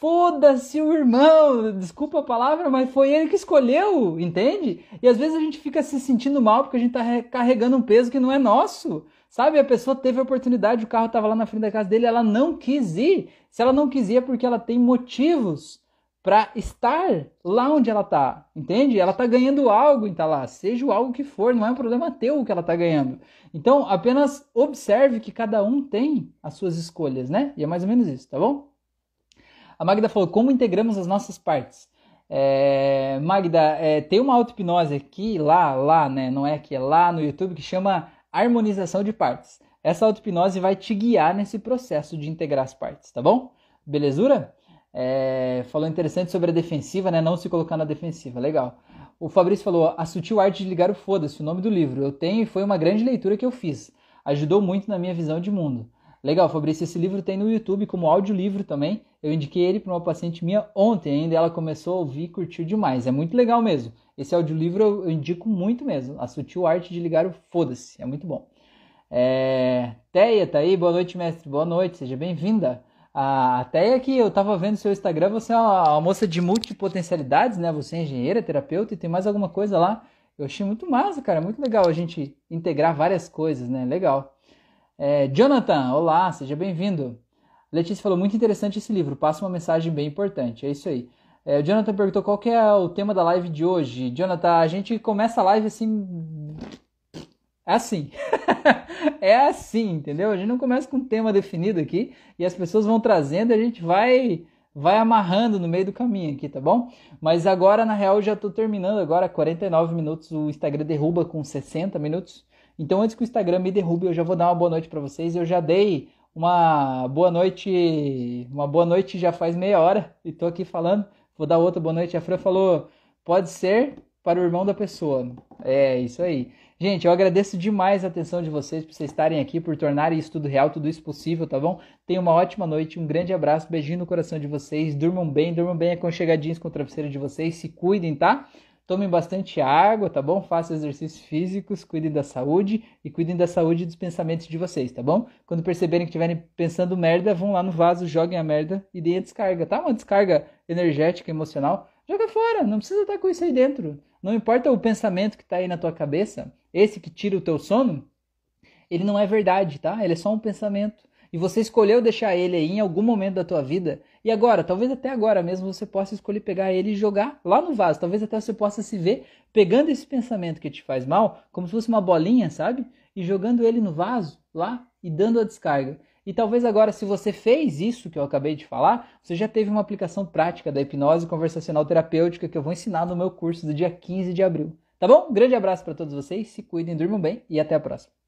Foda-se o irmão, desculpa a palavra, mas foi ele que escolheu, entende? E às vezes a gente fica se sentindo mal porque a gente está carregando um peso que não é nosso. Sabe, a pessoa teve a oportunidade, o carro estava lá na frente da casa dele, ela não quis ir. Se ela não quis ir é porque ela tem motivos para estar lá onde ela está, entende? Ela está ganhando algo em estar tá lá, seja o algo que for, não é um problema teu o que ela está ganhando. Então, apenas observe que cada um tem as suas escolhas, né? E é mais ou menos isso, tá bom? A Magda falou, como integramos as nossas partes? É, Magda, é, tem uma auto-hipnose aqui, lá, lá, né? Não é aqui, é lá no YouTube, que chama harmonização de partes. Essa auto-hipnose vai te guiar nesse processo de integrar as partes, tá bom? Belezura? É, falou interessante sobre a defensiva, né? Não se colocar na defensiva, legal. O Fabrício falou: A Sutil Arte de Ligar o Foda-se, o nome do livro. Eu tenho e foi uma grande leitura que eu fiz. Ajudou muito na minha visão de mundo. Legal, Fabrício, esse livro tem no YouTube como audiolivro também. Eu indiquei ele para uma paciente minha ontem ainda, ela começou a ouvir e curtiu demais. É muito legal mesmo. Esse audiolivro eu, indico muito mesmo. A Sutil Arte de Ligar o Foda-se. É muito bom. É... Teia tá aí, boa noite, mestre. Boa noite, seja bem-vinda. Ah, até aqui eu tava vendo seu Instagram, você é uma moça de multipotencialidades, né? Você é engenheira, terapeuta e tem mais alguma coisa lá. Eu achei muito massa, cara. Muito legal a gente integrar várias coisas, né? Legal. É, Jonathan, olá, seja bem-vindo. Letícia falou, muito interessante esse livro, passa uma mensagem bem importante. É isso aí. É, o Jonathan perguntou qual é o tema da live de hoje. Jonathan, a gente começa a live assim. É assim. é assim, entendeu? A gente não começa com um tema definido aqui e as pessoas vão trazendo e a gente vai vai amarrando no meio do caminho aqui, tá bom? Mas agora, na real, já tô terminando agora, 49 minutos, o Instagram derruba com 60 minutos. Então, antes que o Instagram me derrube, eu já vou dar uma boa noite para vocês. Eu já dei uma boa noite, uma boa noite já faz meia hora e tô aqui falando. Vou dar outra boa noite. A Fran falou: pode ser para o irmão da pessoa. É, isso aí. Gente, eu agradeço demais a atenção de vocês por vocês estarem aqui, por tornarem isso tudo real, tudo isso possível, tá bom? Tenham uma ótima noite, um grande abraço, beijinho no coração de vocês, durmam bem, durmam bem aconchegadinhos com o travesseiro de vocês, se cuidem, tá? Tomem bastante água, tá bom? Façam exercícios físicos, cuidem da saúde e cuidem da saúde dos pensamentos de vocês, tá bom? Quando perceberem que estiverem pensando merda, vão lá no vaso, joguem a merda e deem a descarga, tá? Uma descarga energética, emocional. Joga fora, não precisa estar com isso aí dentro. Não importa o pensamento que está aí na tua cabeça, esse que tira o teu sono, ele não é verdade, tá? Ele é só um pensamento e você escolheu deixar ele aí em algum momento da tua vida, e agora, talvez até agora mesmo você possa escolher pegar ele e jogar lá no vaso. Talvez até você possa se ver pegando esse pensamento que te faz mal, como se fosse uma bolinha, sabe? E jogando ele no vaso lá e dando a descarga. E talvez agora, se você fez isso que eu acabei de falar, você já teve uma aplicação prática da hipnose conversacional terapêutica que eu vou ensinar no meu curso do dia 15 de abril. Tá bom? Grande abraço para todos vocês, se cuidem, durmam bem e até a próxima.